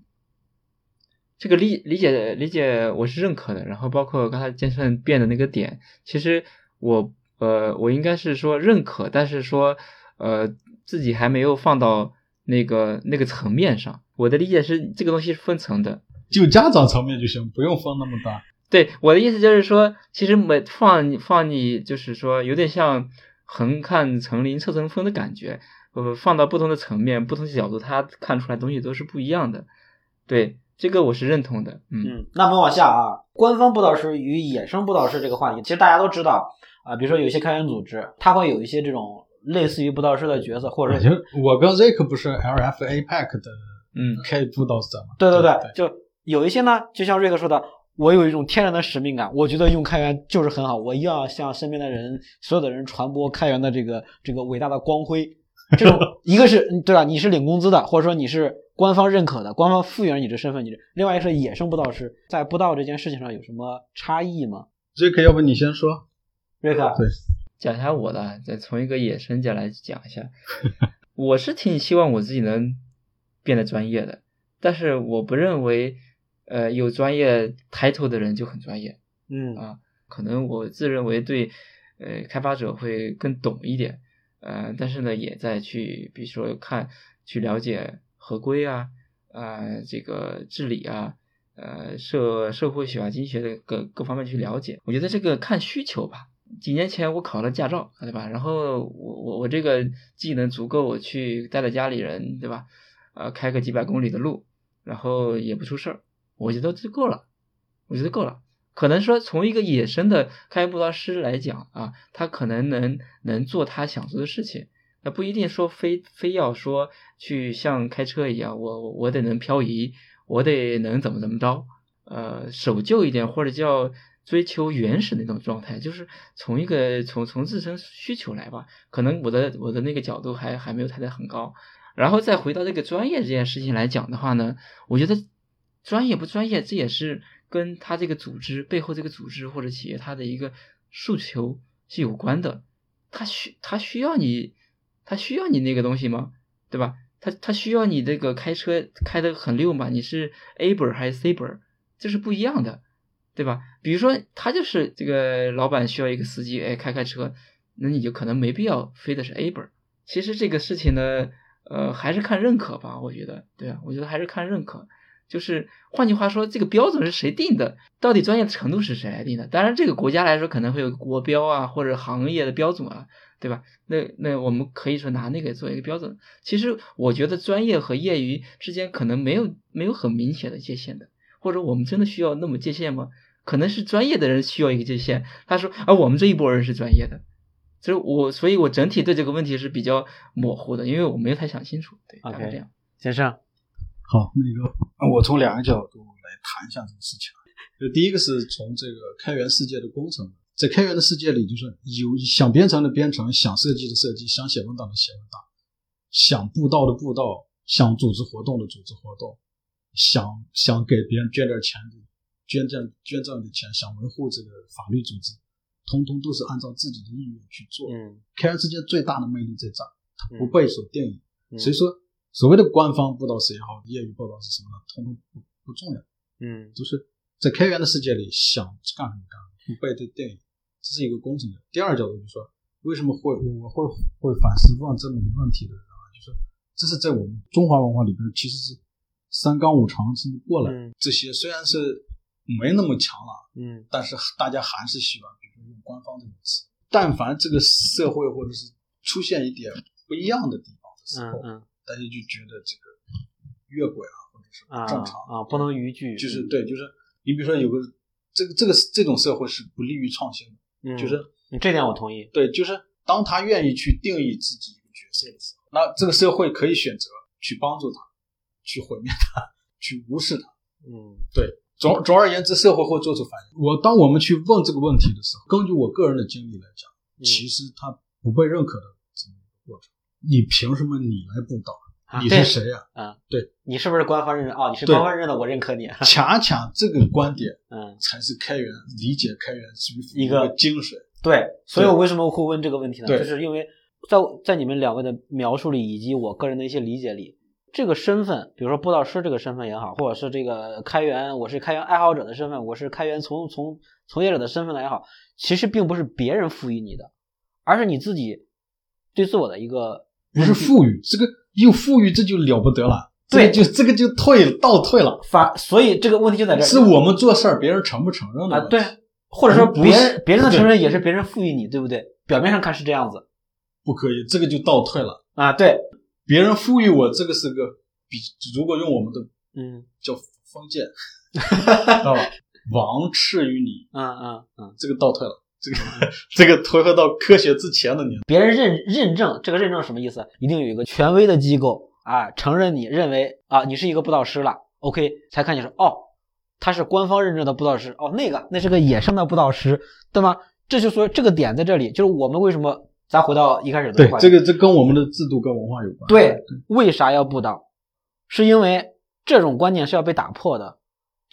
Speaker 3: 这个理理解理解我是认可的，然后包括刚才健身变的那个点，其实我呃我应该是说认可，但是说呃自己还没有放到那个那个层面上。我的理解是这个东西是分层的，
Speaker 2: 就家长层面就行，不用放那么大。
Speaker 3: 对我的意思就是说，其实每放放你就是说有点像横看成林侧成峰的感觉，呃，放到不同的层面、不同的角度，他看出来东西都是不一样的。对，这个我是认同的。嗯
Speaker 1: 嗯，那我们往下啊，官方布道师与野生布道师这个话题，其实大家都知道啊，比如说有一些开源组织，它会有一些这种类似于布道师的角色，或者是
Speaker 2: 我跟 Rick 不是 L F A P A C 的
Speaker 3: 嗯
Speaker 2: 开布道者吗？
Speaker 1: 对对
Speaker 2: 对
Speaker 1: 对，就有一些呢，就像瑞克说的，我有一种天然的使命感，我觉得用开源就是很好，我一定要向身边的人，所有的人传播开源的这个这个伟大的光辉。这种一个是对吧？你是领工资的，或者说你是官方认可的，官方赋予了你这身份，你这另外一个是野生布道师，在布道这件事情上有什么差异吗
Speaker 2: ？Rick，要不你先说？
Speaker 1: 瑞克，
Speaker 2: 对，
Speaker 3: 讲一下我的，再从一个野生角来讲一下。我是挺希望我自己能变得专业的，但是我不认为，呃，有专业 title 的人就很专业。
Speaker 1: 嗯
Speaker 3: 啊，可能我自认为对，呃，开发者会更懂一点，呃，但是呢，也在去，比如说看，去了解合规啊，呃，这个治理啊，呃，社社会学啊、经济学的各各方面去了解。我觉得这个看需求吧。几年前我考了驾照，对吧？然后我我我这个技能足够我去带着家里人，对吧？呃，开个几百公里的路，然后也不出事儿，我觉得就够了，我觉得够了。可能说从一个野生的开布道师来讲啊，他可能能能做他想做的事情，那不一定说非非要说去像开车一样，我我得能漂移，我得能怎么怎么着，呃，守旧一点或者叫追求原始那种状态，就是从一个从从自身需求来吧，可能我的我的那个角度还还没有抬得很高，然后再回到这个专业这件事情来讲的话呢，我觉得专业不专业，这也是。跟他这个组织背后这个组织或者企业他的一个诉求是有关的，他需他需要你，他需要你那个东西吗？对吧？他他需要你这个开车开的很溜吗？你是 A 本还是 C 本？这是不一样的，对吧？比如说他就是这个老板需要一个司机，哎，开开车，那你就可能没必要非得是 A 本。其实这个事情呢，呃，还是看认可吧，我觉得，对啊，我觉得还是看认可。就是换句话说，这个标准是谁定的？到底专业程度是谁来定的？当然，这个国家来说可能会有国标啊，或者行业的标准啊，对吧？那那我们可以说拿那个做一个标准。其实我觉得专业和业余之间可能没有没有很明显的界限的，或者我们真的需要那么界限吗？可能是专业的人需要一个界限。他说，而、啊、我们这一波人是专业的，所以我所以我整体对这个问题是比较模糊的，因为我没有太想清楚。对，大概这样。
Speaker 1: 先生。
Speaker 2: 好，那个我从两个角度来谈一下这个事情。就第一个是从这个开源世界的工程，在开源的世界里，就是有想编程的编程，想设计的设计，想写文档的写文档，想布道的布道，想组织活动的组织活动，想想给别人捐点钱的捐赠捐赠的钱，想维护这个法律组织，通通都是按照自己的意愿去做。
Speaker 1: 嗯，
Speaker 2: 开源世界最大的魅力在这儿，它不被所定义，
Speaker 1: 嗯、
Speaker 2: 所以说。所谓的官方布道师也好，业余报道是什么呢，通通不不重要。
Speaker 1: 嗯，
Speaker 2: 就是在开源的世界里，想干什么干什么，不被这定义，这是一个工程的。第二角度就是说，为什么会我会会反思问这么个问题的人啊？就是这是在我们中华文化里边，其实是三纲五常这么过来。
Speaker 1: 嗯、
Speaker 2: 这些虽然是没那么强了，
Speaker 1: 嗯，
Speaker 2: 但是大家还是喜欢，比如说用官方这个词。但凡这个社会或者是出现一点不一样的地方的时候，
Speaker 1: 嗯嗯。
Speaker 2: 大家就觉得这个越轨啊，或者是不正常
Speaker 1: 啊，不能逾矩。
Speaker 2: 就是对，就是你比如说有个这个这个这种社会是不利于创新的，
Speaker 1: 嗯，
Speaker 2: 就是
Speaker 1: 这点我同意。
Speaker 2: 对，就是当他愿意去定义自己一个角色的时候，那这个社会可以选择去帮助他，去毁灭他，去无视他。
Speaker 1: 嗯，
Speaker 2: 对。总总而言之，社会会做出反应。我当我们去问这个问题的时候，根据我个人的经历来讲，
Speaker 1: 嗯、
Speaker 2: 其实他不被认可的这么一个过程。你凭什么你来布道？
Speaker 1: 啊、
Speaker 2: 你是谁呀、
Speaker 1: 啊？啊，
Speaker 2: 对
Speaker 1: 你是不是官方认证？哦，你是官方认的，我认可你。
Speaker 2: 恰恰这个观点，
Speaker 1: 嗯，
Speaker 2: 才是开源理解开源是
Speaker 1: 一个
Speaker 2: 精髓。
Speaker 1: 对，所以我为什么会问这个问题呢？
Speaker 2: 对
Speaker 1: 就是因为在在你们两位的描述里，以及我个人的一些理解里，这个身份，比如说布道师这个身份也好，或者是这个开源，我是开源爱好者的身份，我是开源从从从业者的身份来也好，其实并不是别人赋予你的，而是你自己对自我的一个
Speaker 2: 不是富裕，这个又富裕这就了不得了。
Speaker 1: 对
Speaker 2: 这个就这个就退了，倒退了，
Speaker 1: 反所以这个问题就在这儿
Speaker 2: 是我们做事儿别人承不承认的
Speaker 1: 啊，对，或者说
Speaker 2: 不
Speaker 1: 别人别人的承认也是别人赋予你，对不对？表面上看是这样子
Speaker 2: 不可以，这个就倒退了。
Speaker 1: 啊，对，
Speaker 2: 别人赋予我这个是个比，如果用我们的
Speaker 1: 嗯
Speaker 2: 叫封建，知道吧？王赐予你，
Speaker 1: 嗯嗯嗯，
Speaker 2: 这个倒退了，这个 这个退回到科学之前的年代。
Speaker 1: 别人认认证这个认证什么意思？一定有一个权威的机构啊，承认你认为啊你是一个布道师了，OK 才看你说哦，他是官方认证的布道师，哦那个那是个野生的布道师，对吗？这就说这个点在这里，就是我们为什么咱回到一开始的
Speaker 2: 对这个这跟我们的制度跟文化有关。
Speaker 1: 对，为啥要布道？是因为这种观念是要被打破的。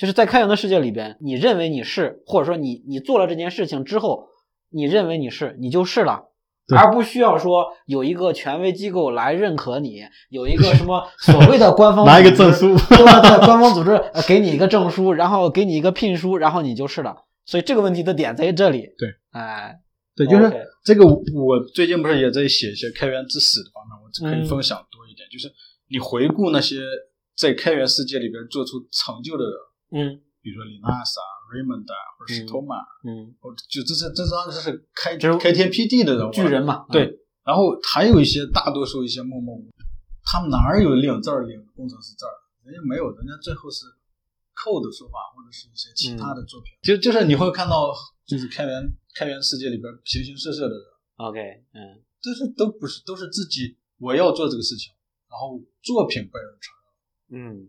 Speaker 1: 就是在开源的世界里边，你认为你是，或者说你你做了这件事情之后，你认为你是，你就是了，
Speaker 2: 对
Speaker 1: 而不需要说有一个权威机构来认可你，有一个什么所谓的官方
Speaker 2: 拿一个证书
Speaker 1: 官方组织呃给你一个证书，然后给你一个聘书，然后你就是了。所以这个问题的点在于这里。
Speaker 2: 对，
Speaker 1: 哎，
Speaker 2: 对，就是这个。我最近不是也在写一些开源知识的方面，我可以
Speaker 1: 嗯
Speaker 2: 分享多一点。就是你回顾那些在开源世界里边做出成就的人，
Speaker 1: 嗯。
Speaker 2: 比如说李纳斯啊、Raymond 啊，或者史托曼，
Speaker 1: 嗯，
Speaker 2: 或者就这是这当然是开开天辟地的人物，
Speaker 1: 巨人嘛，嗯。
Speaker 2: 对，然后还有一些大多数一些默默无，他们哪儿有领字儿领工程师字儿？人家没有，人家最后是 code 说话或者是一些其他的作品。就就是你会看到，就是开源开源世界里边形形色色的人
Speaker 1: ，OK，嗯。
Speaker 2: 这是都不是都是自己我要做这个事情，然后作品被人承认。
Speaker 1: 嗯，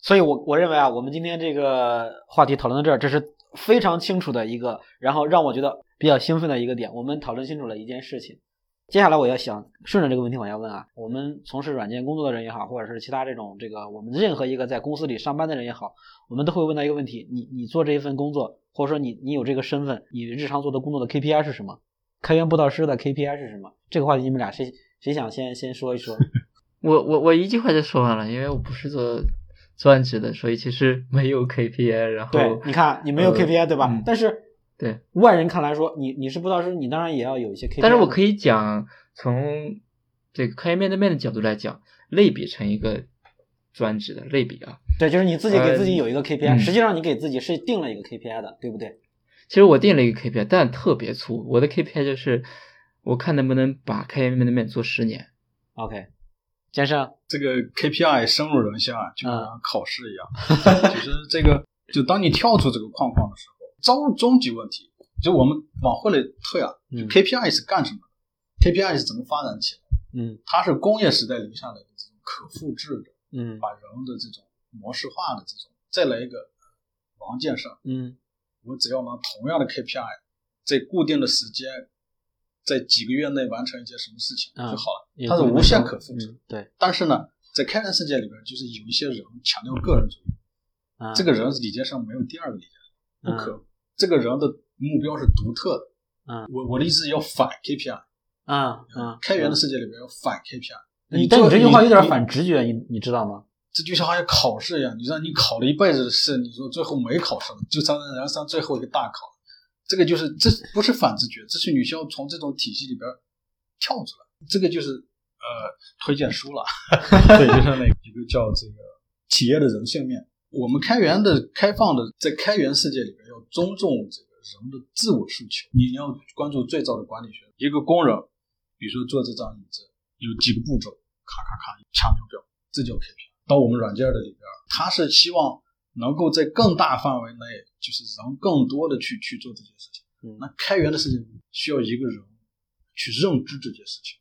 Speaker 1: 所以我我认为啊，我们今天这个话题讨论到这儿，这是非常清楚的一个，然后让我觉得比较兴奋的一个点。我们讨论清楚了一件事情。接下来我要想顺着这个问题往下问啊，我们从事软件工作的人也好，或者是其他这种这个我们任何一个在公司里上班的人也好，我们都会问到一个问题：你你做这一份工作，或者说你你有这个身份，你日常做的工作的 KPI 是什么？开源布道师的 KPI 是什么？这个话题你们俩谁谁想先先说一说？
Speaker 3: 我我我一句话就说完了，因为我不是做专职的，所以其实没有 KPI。然后
Speaker 1: 对，你看你没有
Speaker 3: 呃
Speaker 1: KPI 对吧？
Speaker 3: 嗯
Speaker 1: 但是
Speaker 3: 对，
Speaker 1: 外人看来说，你你是不知道师，你当然也要有一些 KPI。
Speaker 3: 但是我可以讲从这个开源面对面的角度来讲，类比成一个专职的类比啊。
Speaker 1: 对，就是你自己给自己有一个 KPI，、
Speaker 3: 嗯
Speaker 1: 实际上你给自己是定了一个 KPI 的，对不对？
Speaker 3: 其实我定了一个 KPI，但特别粗。我的 KPI 就是我看能不能把开源面对面做十年。
Speaker 1: OK，先生，
Speaker 2: 这个 KPI 深入人心啊，就
Speaker 1: 嗯
Speaker 2: 像考试一样。其实这个，就当你跳出这个框框的时候，终终极问题，就我们往后来退啊，KPI 是干什么的？KPI 是怎么发展起来的？
Speaker 1: 嗯
Speaker 2: 它是工业时代留下来的这种可复制的，
Speaker 1: 嗯
Speaker 2: 把人的这种模式化的这种，再来一个王建胜，
Speaker 1: 嗯
Speaker 2: 我只要拿同样的 KPI，在固定的时间，在几个月内完成一件什么事情就
Speaker 1: 嗯
Speaker 2: 好了。
Speaker 1: 也
Speaker 2: 它是无限可复制。
Speaker 1: 嗯对，
Speaker 2: 但是呢，在开源世界里边，就是有一些人强调个人主义，
Speaker 1: 啊
Speaker 2: 这个人是理解上没有第二个理解，不
Speaker 1: 嗯
Speaker 2: 可。这个人的目标是独特的。
Speaker 1: 嗯
Speaker 2: 我我的意思要反 KPI。
Speaker 1: 啊啊，
Speaker 2: 开源的世界里边要反 KPI。
Speaker 1: 你但你这句话有点反直觉，你你知道吗？
Speaker 2: 这就像好像考试一样，你让你考了一辈子的试，你说最后没考上，就成了人生最后一个大考。这个就是这不是反直觉，这是你需要从这种体系里边跳出来。这个就是呃推荐书了，对，就是那个一个叫这个企业的人性面。我们开源的开放的在开源世界里边要尊重这个人的自我诉求，你要关注最早的管理学。一个工人，比如说做这张椅子，有几个步骤，咔咔咔掐秒表，这叫 KPI。到我们软件的里边，他是希望能够在更大范围内，就是人更多的去去做这件事情。
Speaker 1: 嗯
Speaker 2: 那开源的事情需要一个人去认知这件事情，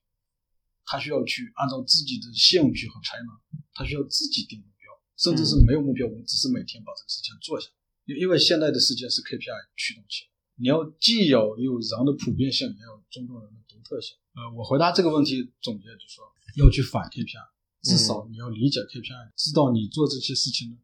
Speaker 2: 他需要去按照自己的兴趣和才能，他需要自己定目标，甚至是没有目标，我们只是每天把这个事情做下来。因因为现在的世界是 KPI 驱动起来，你要既要有人的普遍性，也要尊重人的独特性。呃，我回答这个问题总结就是说，要去反 KPI，至少你要理解 KPI，知道你做这些事情的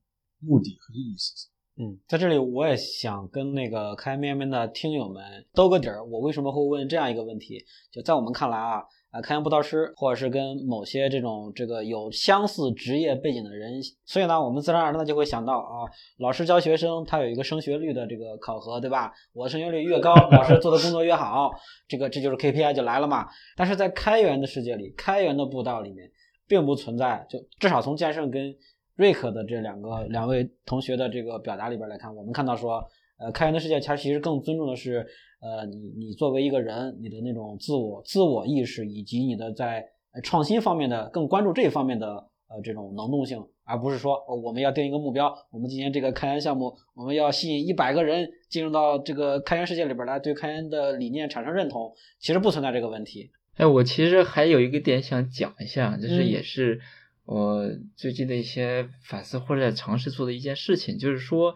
Speaker 2: 目的和意义是。
Speaker 1: 嗯，在这里我也想跟那个开面面的听友们兜个底儿。我为什么会问这样一个问题？就在我们看来啊，啊，开源布道师或者是跟某些这种这个有相似职业背景的人，所以呢，我们自然而然的就会想到啊，老师教学生他有一个升学率的这个考核，对吧？我升学率越高，老师做的工作越好，这个这就是 KPI 就来了嘛。但是在开源的世界里，开源的布道里面。并不存在，就至少从剑圣跟瑞克的这两个两位同学的这个表达里边来看，我们看到说，呃，开源的世界它其实更尊重的是，呃，你你作为一个人，你的那种自我自我意识以及你的在创新方面的更关注这一方面的呃这种能动性，而不是说哦我们要定一个目标，我们今年这个开源项目我们要吸引一百个人进入到这个开源世界里边来，对开源的理念产生认同，其实不存在这个问题。
Speaker 3: 哎，我其实还有一个点想讲一下，就是
Speaker 1: 嗯
Speaker 3: 也是我最近的一些反思或者在尝试做的一件事情，就是说，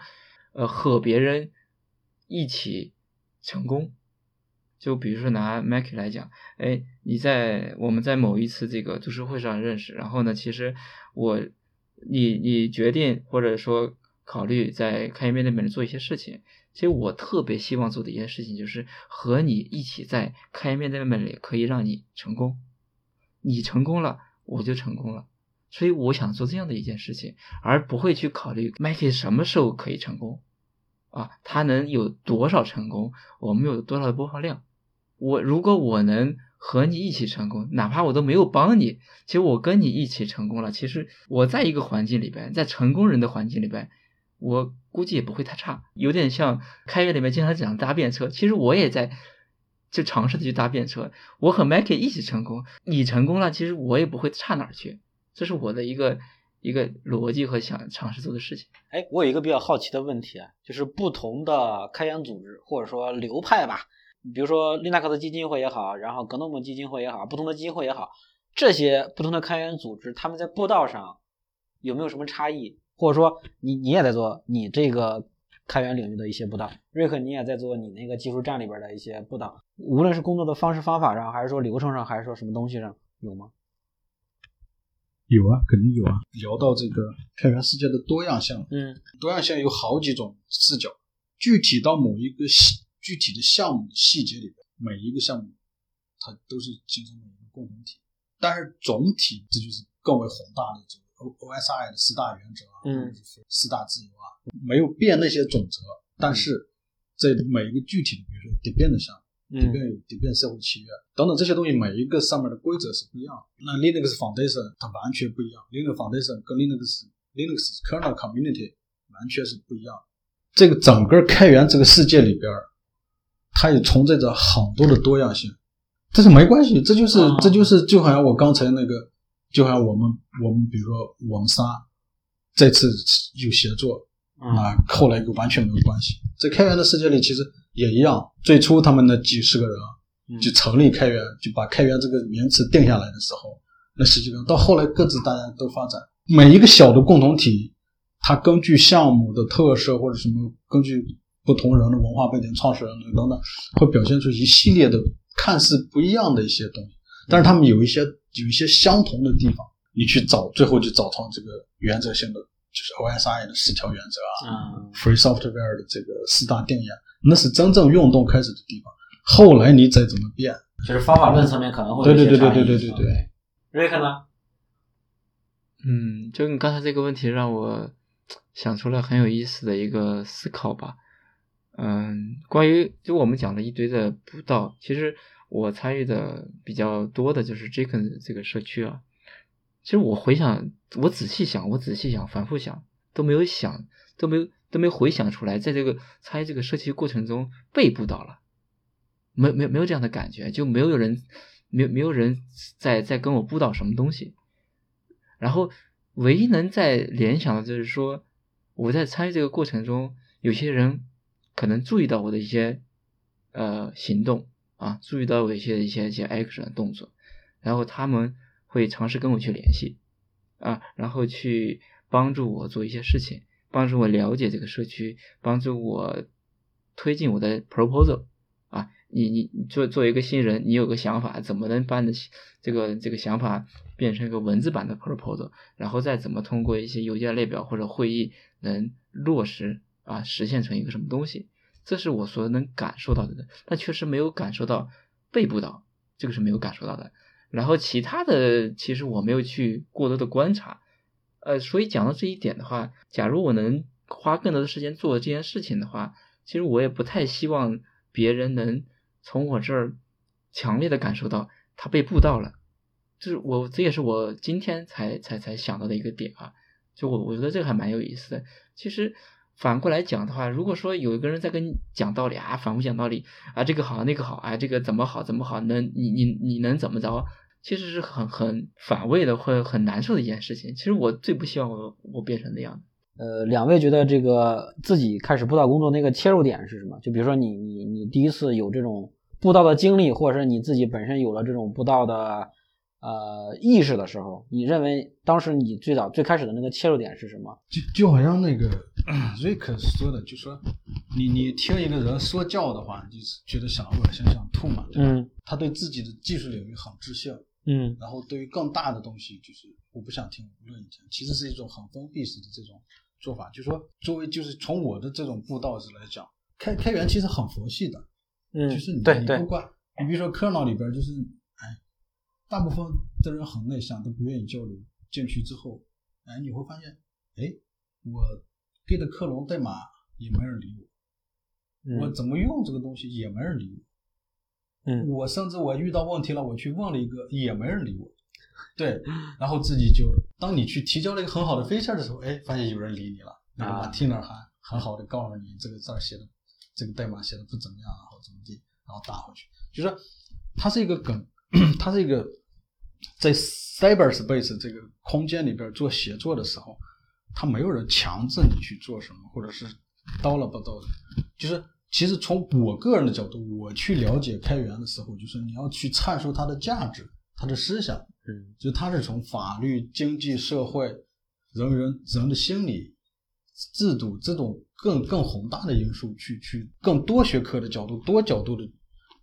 Speaker 3: 呃，和别人一起成功。就比如说拿 Mackie 来讲，哎，你在我们在某一次这个读书会上认识，然后呢，其实我你你决定或者说考虑在开源面对面做一些事情，其实我特别希望做的一件事情就是和你一起在开源面对面里可以让你成功，你成功了我就成功了，所以我想做这样的一件事情，而不会去考虑 Mackie 什么时候可以成功啊，他能有多少成功，我们有多少的播放量。我如果我能和你一起成功，哪怕我都没有帮你，其实我跟你一起成功了。其实我在一个环境里边，在成功人的环境里边，我估计也不会太差。有点像开源里面经常讲搭便车，其实我也在就尝试的去搭便车。我和 Mackie 一起成功，你成功了，其实我也不会差哪儿去。这是我的一个一个逻辑和想尝试做的事情。
Speaker 1: 哎，我有一个比较好奇的问题啊，就是不同的开源组织或者说流派吧，比如说 Linux 基金会也好，然后格诺姆基金会也好，不同的基金会也好，这些不同的开源组织，他们在步道上有没有什么差异？或者说你你也在做你这个开源领域的一些布道，瑞克你也在做你那个技术站里边的一些布道，无论是工作的方式方法上，还是说流程上，还是说什么东西上，有吗？
Speaker 2: 有啊，肯定有啊。聊到这个开源世界的多样性，
Speaker 1: 嗯。
Speaker 2: 多样性有好几种视角，具体到某一个细具体的项目细节里边，每一个项目它都是形成了一个共同体，但是总体这就是更为宏大的这个 O O S I 的四大原则啊，
Speaker 1: 嗯。
Speaker 2: 或者是四大自由啊，没有变那些总则，但是在每一个具体的，比如说蝶变的项目。蝶变
Speaker 1: 嗯
Speaker 2: 有底边社会契约等等这些东西，每一个上面的规则是不一样的。那 Linux Foundation 它完全不一样，Linux Foundation 跟 Linux Linux kernel community 完全是不一样的。这个整个开源这个世界里边儿，它也存在着很多的多样性，但是没关系，这就是、
Speaker 1: 啊
Speaker 2: 这就是就好像我刚才那个，就好像我们我们比如说我们仨这次有协作，
Speaker 1: 嗯
Speaker 2: 啊，后来跟完全没有关系。在开源的世界里，其实也一样。最初他们那几十个人就成立开源，就把开源这个名词定下来的时候，那十几个人到后来各自大家都发展，每一个小的共同体，它根据项目的特色或者什么，根据不同人的文化背景、创始人的等等，会表现出一系列的看似不一样的一些东西。但是他们有一些有一些相同的地方，你去找，最后就找成这个原则性的，就是 OSI 的四条原则啊，
Speaker 1: 嗯
Speaker 2: Free Software 的这个四大定义，那是真正运动开始的地方。后来你再怎么变，
Speaker 1: 就是方法论层面可能会有一些
Speaker 2: 对对对对对对对
Speaker 1: 瑞克呢？
Speaker 3: 嗯，就你刚才这个问题让我想出了很有意思的一个思考吧。嗯，关于就我们讲了一堆的步道，其实我参与的比较多的就是 Jacken 这个社区啊。其实我回想，我仔细想，我仔细想，反复想，都没有想，都没有都没有回想出来，在这个参与这个设计过程中被布道了，没没没有这样的感觉，就没有人，没有没有人在在跟我布道什么东西。然后唯一能在联想的就是说，我在参与这个过程中，有些人可能注意到我的一些呃行动啊，注意到我一些一些一些 action 动作，然后他们会尝试跟我去联系啊，然后去帮助我做一些事情，帮助我了解这个社区，帮助我推进我的 proposal 啊，你你你作作为一个新人，你有个想法，怎么能把你的这个这个想法变成一个文字版的 proposal，然后再怎么通过一些邮件列表或者会议能落实啊，实现成一个什么东西？这是我所能感受到的，但确实没有感受到被布导，这个是没有感受到的。然后其他的，其实我没有去过多的观察，呃，所以讲到这一点的话，假如我能花更多的时间做这件事情的话，其实我也不太希望别人能从我这儿强烈的感受到他被布到了，就是我这也是我今天才才才想到的一个点啊，就我我觉得这个还蛮有意思的。其实反过来讲的话，如果说有一个人在跟你讲道理啊，反复讲道理啊，这个好那个好啊，这个怎么好怎么好，能你你你能怎么着？其实是很很反胃的，会很难受的一件事情。其实我最不希望我我变成那样的。
Speaker 1: 呃，两位觉得这个自己开始布道工作那个切入点是什么？就比如说你你你第一次有这种布道的经历，或者是你自己本身有了这种布道的呃意识的时候，你认为当时你最早最开始的那个切入点是什么？
Speaker 2: 就就好像那个 瑞克说的，就说你你听一个人说教的话，你就是觉得想恶心想吐嘛，对吧？
Speaker 1: 嗯
Speaker 2: 他对自己的技术领域很自信，
Speaker 1: 嗯
Speaker 2: 然后对于更大的东西，就是我不想听，无论以前，其实是一种很封闭式的这种做法。就是说，作为就是从我的这种布道式来讲，开开源其实很佛系的，
Speaker 1: 嗯，
Speaker 2: 就是你你不管，你比如说 kernel 里边就是，哎，大部分的人很内向，都不愿意交流。进去之后，哎，你会发现，哎，我 git 克隆代码也没人理我，我
Speaker 1: 嗯
Speaker 2: 怎么用这个东西也没人理我。
Speaker 1: 嗯。
Speaker 2: 我甚至我遇到问题了，我去问了一个，也没人理我。对，然后自己就，当你去提交了一个很好的 feature 的时候，哎，发现有人理你了，那个
Speaker 1: 啊
Speaker 2: maintainer 还很好的告诉你这个字儿写的，这个代码写的不怎么样，然后怎么地，然后打回去，就是说它是一个梗，它是一个在 cyberspace 这个空间里边做写作的时候，它没有人强制你去做什么，或者是叨了不叨的，就是其实从我个人的角度，我去了解开源的时候，就是你要去阐述它的价值、它的思想，
Speaker 1: 嗯
Speaker 2: 就它是从法律、经济社会、人人人的心理、制度这种更更宏大的因素去去更多学科的角度、多角度的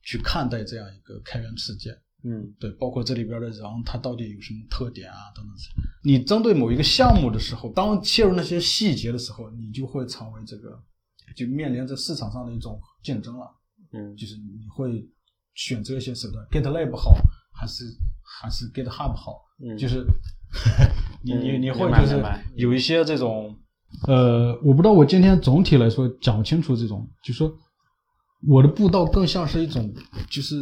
Speaker 2: 去看待这样一个开源事件。
Speaker 1: 嗯
Speaker 2: 对，包括这里边的人，他到底有什么特点啊，等等。你针对某一个项目的时候，当切入那些细节的时候，你就会成为这个，就面临着市场上的一种竞争了。
Speaker 1: 嗯
Speaker 2: 就是你会选择一些手段，GitLab 好还是还是 GitHub 好？
Speaker 1: 嗯
Speaker 2: 就是 你你
Speaker 1: 嗯
Speaker 2: 你会就是有一些这种，呃，我不知道我今天总体来说讲不清楚这种，就说我的步道更像是一种，就是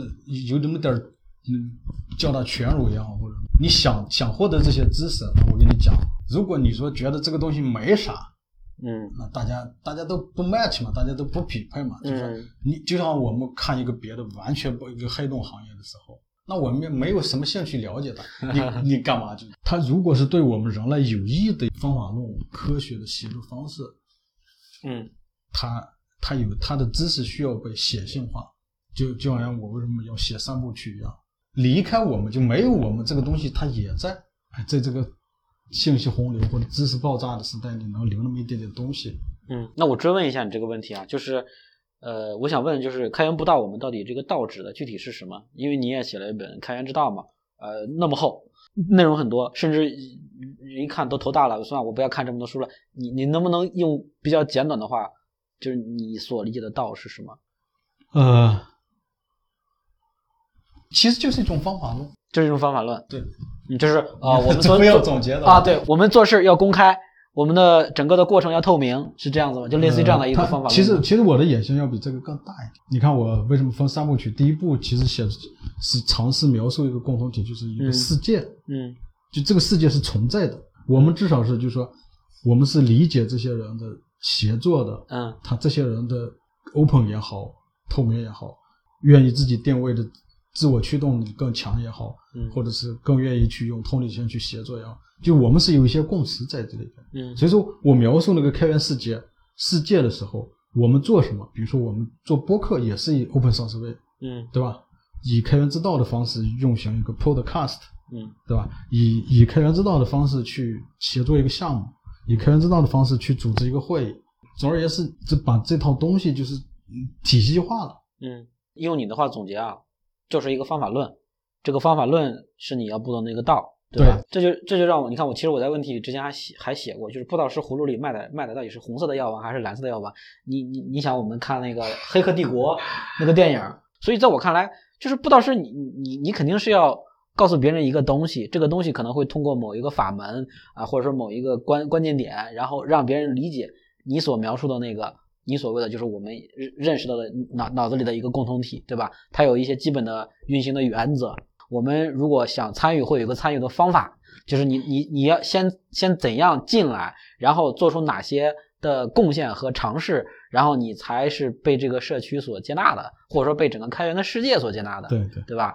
Speaker 2: 有那么点儿，嗯，叫它全儒也好，或者你想想获得这些知识，那我跟你讲，如果你说觉得这个东西没啥，
Speaker 1: 嗯
Speaker 2: 那大家大家都不 match 嘛，大家都不匹配嘛，就是你就像我们看一个别的完全不一个黑洞行业的时候，那我们没有什么兴趣了解它，你 你干嘛就？它如果是对我们人类有益的方法论、科学的写作方式，
Speaker 1: 嗯
Speaker 2: 它它有它的知识需要被写性化，就就好像我为什么要写三部曲一样，离开我们就没有我们这个东西，它也在哎，在这个信息洪流或者知识爆炸的时代里，能留那么一点点东西。
Speaker 1: 嗯，那我追问一下你这个问题啊，就是，呃，我想问就是开源不道，我们到底这个道指的具体是什么？因为你也写了一本《开源之道》嘛，呃，那么厚，内容很多，甚至一一看都头大了，算了，我不要看这么多书了。你你能不能用比较简短的话，就是你所理解的道是什么？
Speaker 2: 呃，其实就是一种方法论。
Speaker 1: 就是一种方法论，
Speaker 2: 对，
Speaker 1: 嗯，就是啊、我们做
Speaker 2: 总结的
Speaker 1: 啊，对我们做事要公开，我们的整个的过程要透明，是这样子吗？就类似于这样的一个方法。
Speaker 2: 其实，其实我的野心要比这个更大一点。你看我为什么分三部曲？第一部其实写的是尝试描述一个共同体，就是一个
Speaker 1: 嗯
Speaker 2: 世界，
Speaker 1: 嗯
Speaker 2: 就这个世界是存在的。我们至少是，就是说，我们是理解这些人的协作的，
Speaker 1: 嗯
Speaker 2: 他这些人的 open 也好，透明也好，愿意自己定位的自我驱动力更强也好，
Speaker 1: 嗯
Speaker 2: 或者是更愿意去用同理心去协作也好，就我们是有一些共识在这里边。
Speaker 1: 嗯
Speaker 2: 所以说我描述那个开源世界世界的时候，我们做什么？比如说我们做播客也是以 open source 为，
Speaker 1: 嗯
Speaker 2: 对吧？以开源之道的方式运行一个 podcast，
Speaker 1: 嗯
Speaker 2: 对吧？以以开源之道的方式去协作一个项目，以开源之道的方式去组织一个会议。总而言之，这把这套东西就是嗯体系化了。
Speaker 1: 嗯，用你的话总结啊，就是一个方法论。这个方法论是你要布的那个道，对吧？这就这就让我你看我其实我在问题里之前还写还写过，就是布道师葫芦里卖的卖的到底是红色的药丸还是蓝色的药丸？你你你想我们看那个《黑客帝国》那个电影，所以在我看来，就是布道师你你你肯定是要告诉别人一个东西，这个东西可能会通过某一个法门啊，或者说某一个关关键点，然后让别人理解你所描述的那个。你所谓的就是我们认认识到的脑脑子里的一个共同体，对吧？它有一些基本的运行的原则。我们如果想参与，会有一个参与的方法，就是你你你要先先怎样进来，然后做出哪些的贡献和尝试，然后你才是被这个社区所接纳的，或者说被整个开源的世界所接纳的，
Speaker 2: 对对
Speaker 1: 对吧？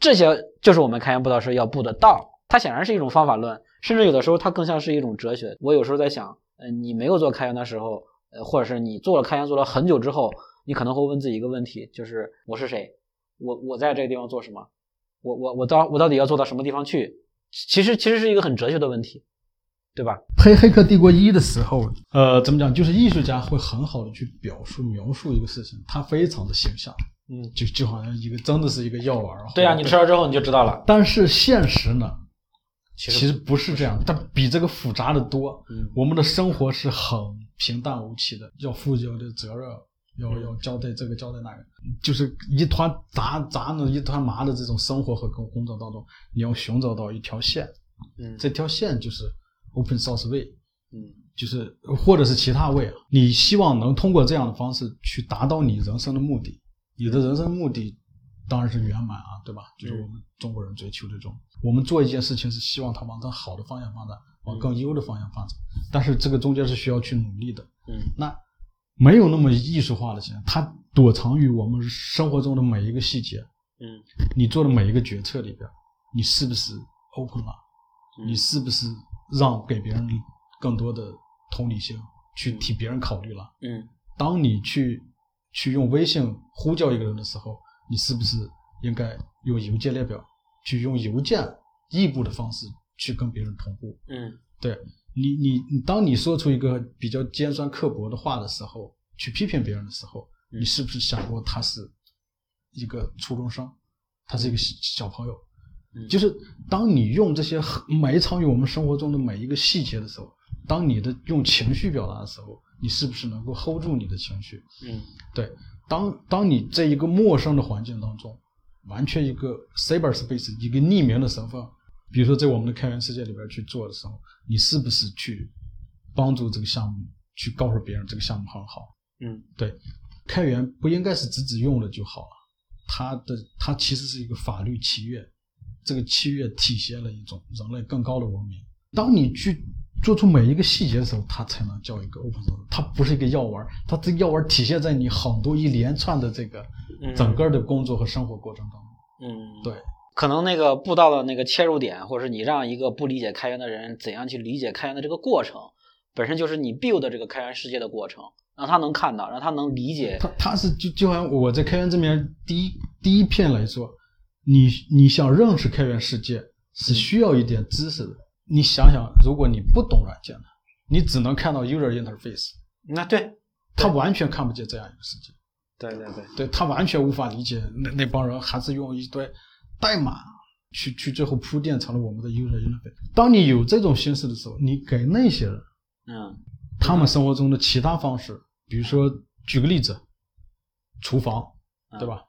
Speaker 1: 这些就是我们开源布道师要布的道，它显然是一种方法论，甚至有的时候它更像是一种哲学。我有时候在想，呃，你没有做开源的时候，呃，或者是你做了开源做了很久之后，你可能会问自己一个问题，就是我是谁？我我在这个地方做什么？我我我到我到底要做到什么地方去？其实其实是一个很哲学的问题，对吧？
Speaker 2: 黑《黑客帝国一》的时候，呃，怎么讲？就是艺术家会很好的去表述描述一个事情，它非常的形象，
Speaker 1: 嗯，
Speaker 2: 就就好像一个真的是一个药丸。
Speaker 1: 对啊，你吃了之后你就知道了。
Speaker 2: 但是现实呢，
Speaker 1: 其
Speaker 2: 其实不是这样，它比这个复杂的多。
Speaker 1: 嗯
Speaker 2: 我们的生活是很平淡无奇的，要负有的责任，要要交代这个交代那个，就是一团杂杂的一团麻的这种生活和工工作当中，你要寻找到一条线，
Speaker 1: 嗯
Speaker 2: 这条线就是 open source way，
Speaker 1: 嗯
Speaker 2: 就是或者是其他位啊，你希望能通过这样的方式去达到你人生的目的。你的人生目的当然是圆满啊，对吧？就是我们中国人追求这种，我们做一件事情是希望它往更好的方向发展，往更优的方向发展。但是这个中间是需要去努力的。
Speaker 1: 嗯
Speaker 2: 那没有那么艺术化的事情，它躲藏于我们生活中的每一个细节。
Speaker 1: 嗯
Speaker 2: 你做的每一个决策里边，你是不是 open 了？
Speaker 1: 嗯
Speaker 2: 你是不是让给别人更多的同理心，去替别人考虑了？
Speaker 1: 嗯
Speaker 2: 当你去去用微信呼叫一个人的时候，你是不是应该用邮件列表去用邮件异步的方式去跟别人同步？
Speaker 1: 嗯
Speaker 2: 对你，你你，当你说出一个比较尖酸刻薄的话的时候，去批评别人的时候，
Speaker 1: 嗯
Speaker 2: 你是不是想过他是一个初中生，他是一个小小朋友？
Speaker 1: 嗯
Speaker 2: 就是当你用这些很埋藏于我们生活中的每一个细节的时候，当你的用情绪表达的时候，你是不是能够 hold 住你的情绪？
Speaker 1: 嗯
Speaker 2: 对，当当你在一个陌生的环境当中，完全一个 cyberspace 一个匿名的身份，比如说在我们的开源世界里边去做的时候，你是不是去帮助这个项目，去告诉别人这个项目很好？
Speaker 1: 嗯
Speaker 2: 对，开源不应该是只只用了就好了，它的它其实是一个法律契约，这个契约体现了一种人类更高的文明。当你去做出每一个细节的时候，它才能叫一个 open source，它不是一个药丸，它这个药丸体现在你很多一连串的这个
Speaker 1: 嗯
Speaker 2: 整个的工作和生活过程当中。
Speaker 1: 嗯，
Speaker 2: 对，
Speaker 1: 可能那个步道的那个切入点，或者是你让一个不理解开源的人怎样去理解开源的这个过程，本身就是你 build 的这个开源世界的过程，让他能看到，让他能理解。
Speaker 2: 他他是就就好像我在开源这边第一第一篇来说，你你想认识开源世界是需要一点知识的。你想想，如果你不懂软件的，你只能看到 user interface，
Speaker 1: 那对，
Speaker 2: 他完全看不见这样一个世界，
Speaker 1: 对对对，
Speaker 2: 对他完全无法理解那那帮人还是用一堆代码去去最后铺垫成了我们的 user interface。当你有这种心思的时候，你给那些人
Speaker 1: 嗯
Speaker 2: 他们生活中的其他方式，比如说举个例子，厨房，对吧？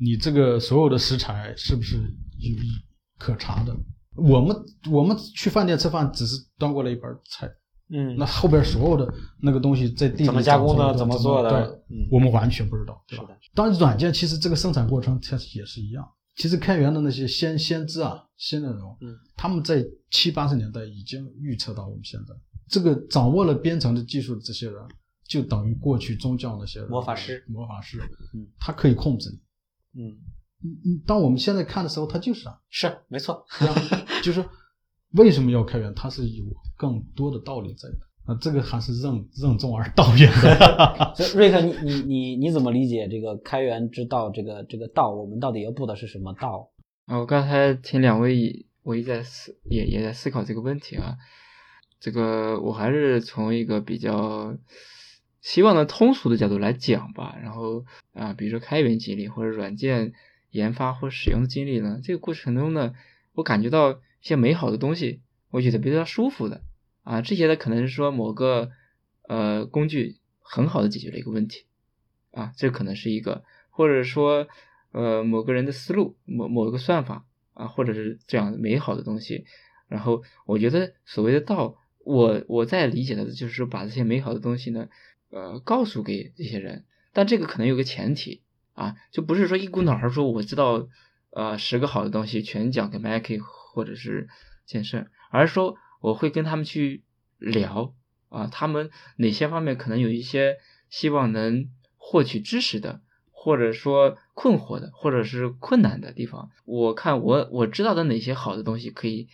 Speaker 2: 你这个所有的食材是不是有可查的？我们我们去饭店吃饭，只是端过来一盘菜，
Speaker 1: 嗯，
Speaker 2: 那后边所有的那个东西在地里
Speaker 1: 怎么加工的怎么做的？
Speaker 2: 对，
Speaker 1: 嗯。
Speaker 2: 我们完全不知道，对吧？当然，软件其实这个生产过程它也是一样。其实开源的那些先先知啊、先人哦，
Speaker 1: 嗯，
Speaker 2: 他们在七八十年代已经预测到我们现在。这个掌握了编程的技术的这些人，就等于过去宗教那些人
Speaker 1: 魔法师，
Speaker 2: 魔法师，
Speaker 1: 嗯，
Speaker 2: 他可以控制你。
Speaker 1: 嗯，
Speaker 2: 嗯嗯当我们现在看的时候，它就是啊，
Speaker 1: 是没错，
Speaker 2: 就是为什么要开源，它是有更多的道理在的啊，这个还是任任重而道远的。
Speaker 1: 所以瑞克，你你你你怎么理解这个开源之道？这个这个道，我们到底要布的是什么道？
Speaker 3: 啊，我刚才听两位，我也在思，也也在思考这个问题啊。这个我还是从一个比较希望的通俗的角度来讲吧。然后啊，比如说开源经历或者软件研发或使用的经历呢，这个过程中呢，我感觉到一些美好的东西，我觉得比较舒服的啊。这些呢，可能是说某个呃工具很好的解决了一个问题啊，这可能是一个，或者说呃某个人的思路，某某一个算法啊，或者是这样美好的东西。然后我觉得所谓的道，我我在理解的就是说把这些美好的东西呢，呃，告诉给这些人。但这个可能有个前提啊，就不是说一股脑儿说我知道，呃十个好的东西全讲给 Mackie 或者是健身，而是说我会跟他们去聊啊，他们哪些方面可能有一些希望能获取知识的，或者说困惑的，或者是困难的地方，我看我我知道的哪些好的东西可以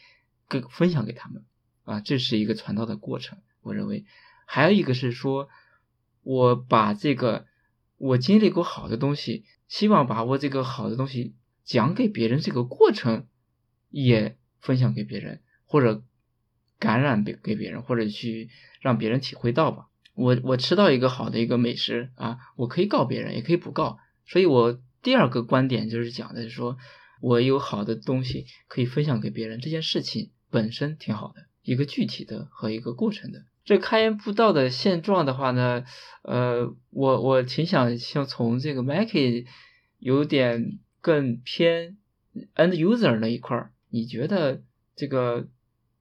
Speaker 3: 跟分享给他们啊，这是一个传道的过程，我认为。还有一个是说，我把这个我经历过好的东西，希望把我这个好的东西讲给别人，这个过程也分享给别人，或者感染给给别人，或者去让别人体会到吧。我我吃到一个好的一个美食啊，我可以告别人，也可以不告。所以我第二个观点就是讲的是说，我有好的东西可以分享给别人，这件事情本身挺好的，一个具体的和一个过程的。这开源步道的现状的话呢，呃，我我挺想像从这个 Mackey 有点更偏 end user 那一块儿，你觉得这个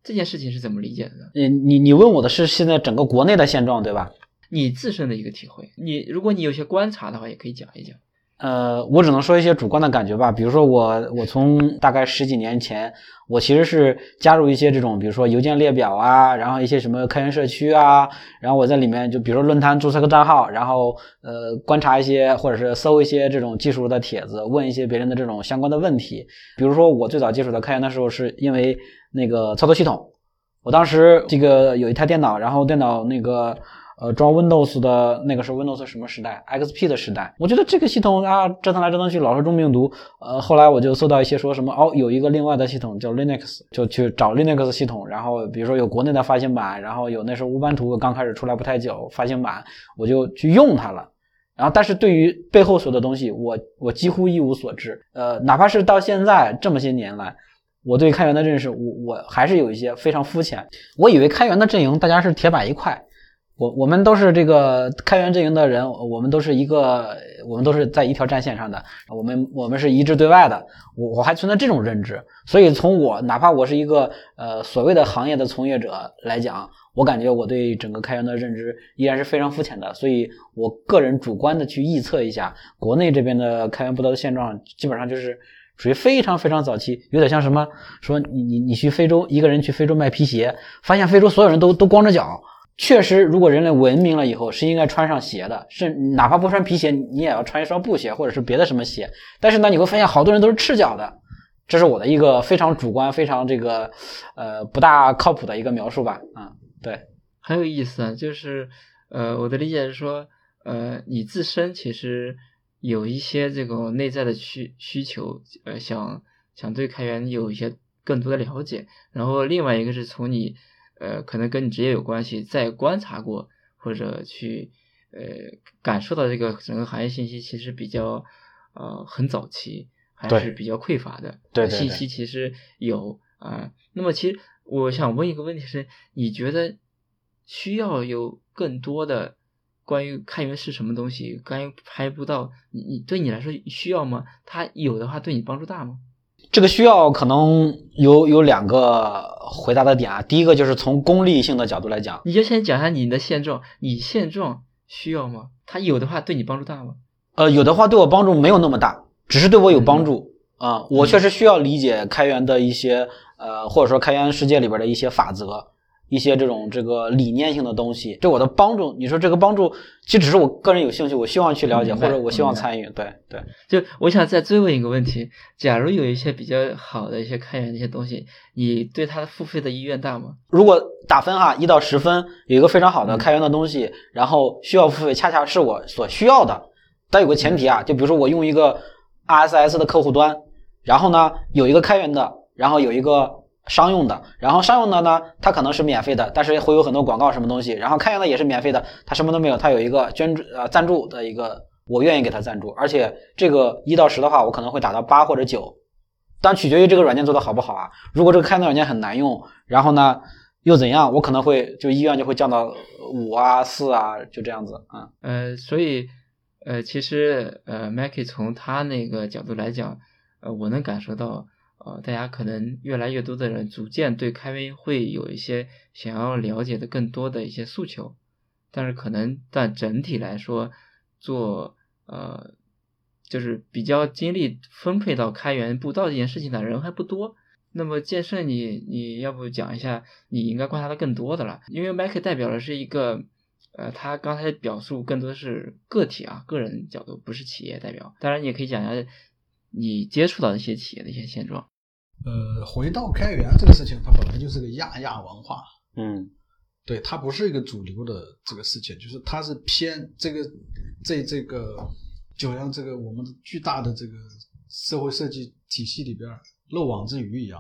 Speaker 3: 这件事情是怎么理解的呢？
Speaker 1: 你你你问我的是现在整个国内的现状对吧？
Speaker 3: 你自身的一个体会，你如果你有些观察的话，也可以讲一讲。
Speaker 1: 呃，我只能说一些主观的感觉吧。比如说我，我从大概十几年前，我其实是加入一些这种，比如说邮件列表啊，然后一些什么开源社区啊，然后我在里面就比如说论坛注册个账号，然后呃观察一些或者是搜一些这种技术的帖子，问一些别人的这种相关的问题。比如说我最早接触到开源的时候，是因为那个操作系统，我当时这个有一台电脑，然后电脑那个。呃，装 Windows 的那个是 Windows 什么时代？XP 的时代。我觉得这个系统啊，折腾来折腾去老是中病毒。呃，后来我就搜到一些说什么哦，有一个另外的系统叫 Linux，就去找 Linux 系统。然后比如说有国内的发行版，然后有那时候乌班图刚开始出来不太久发行版，我就去用它了。然后但是对于背后所有的东西，我我几乎一无所知。呃，哪怕是到现在这么些年来，我对开源的认识，我我还是有一些非常肤浅。我以为开源的阵营大家是铁板一块。我我们都是这个开源阵营的人，我们都是一个，我们都是在一条战线上的，我们我们是一致对外的，我我还存在这种认知，所以从我哪怕我是一个呃所谓的行业的从业者来讲，我感觉我对整个开源的认知依然是非常肤浅的，所以我个人主观的去臆测一下，国内这边的开源不道的现状，基本上就是属于非常非常早期，有点像什么说你你你去非洲一个人去非洲卖皮鞋，发现非洲所有人都都光着脚。确实，如果人类文明了以后，是应该穿上鞋的，是哪怕不穿皮鞋，你也要穿一双布鞋或者是别的什么鞋。但是呢，你会发现好多人都是赤脚的，这是我的一个非常主观、非常这个呃不大靠谱的一个描述吧。嗯，对，
Speaker 3: 很有意思啊，就是呃我的理解是说，呃你自身其实有一些这个内在的需需求，呃想想对开源有一些更多的了解，然后另外一个是从你。呃，可能跟你职业有关系，在观察过或者去呃感受到这个整个行业信息，其实比较呃很早期，还是比较匮乏的。
Speaker 1: 对
Speaker 3: 信息其实有啊。那么其实我想问一个问题是，你觉得需要有更多的关于开源是什么东西，关于拍不到，你你对你来说需要吗？它有的话，对你帮助大吗？
Speaker 1: 这个需要可能有有两个回答的点啊，第一个就是从功利性的角度来讲，
Speaker 3: 你就先讲一下你的现状，你现状需要吗？它有的话对你帮助大吗？
Speaker 1: 呃，有的话对我帮助没有那么大，只是对我有帮助啊。我确实需要理解开源的一些呃，或者说开源世界里边的一些法则。一些这种这个理念性的东西，对我的帮助，你说这个帮助，其实只是我个人有兴趣，我希望去了解，或者我希望参与。对对，
Speaker 3: 就我想再追问一个问题：假如有一些比较好的一些开源的一些东西，你对它的付费的意愿大吗？
Speaker 1: 如果打分哈，一到十分，有一个非常好的开源的东西，然后需要付费，恰恰是我所需要的。但有个前提啊，就比如说我用一个 RSS 的客户端，然后呢有一个开源的，然后有一个。商用的，然后商用的呢，它可能是免费的，但是会有很多广告什么东西。然后开源的也是免费的，它什么都没有，它有一个捐助呃赞助的一个，我愿意给他赞助，而且这个一到十的话，我可能会打到八或者九，但取决于这个软件做的好不好啊。如果这个开源软件很难用，然后呢又怎样，我可能会就意愿就会降到五啊四啊，就这样子啊。
Speaker 3: 呃，所以呃，其实呃，Mackie 从他那个角度来讲，呃，我能感受到。呃，大家可能越来越多的人逐渐对开源会有一些想要了解的更多的一些诉求，但是可能但整体来说，做呃就是比较精力分配到开源步道这件事情的人还不多。那么剑圣，你你要不讲一下你应该观察的更多的了？因为 Mac 代表的是一个，呃，他刚才表述更多的是个体啊，个人角度，不是企业代表。当然，你也可以讲一下你接触到的一些企业的一些现状。
Speaker 2: 呃，回到开源这个事情，它本来就是个亚亚文化，
Speaker 1: 嗯
Speaker 2: 对，它不是一个主流的这个事情，就是它是偏这个这这个，就像这个我们的巨大的这个社会设计体系里边漏网之鱼一样。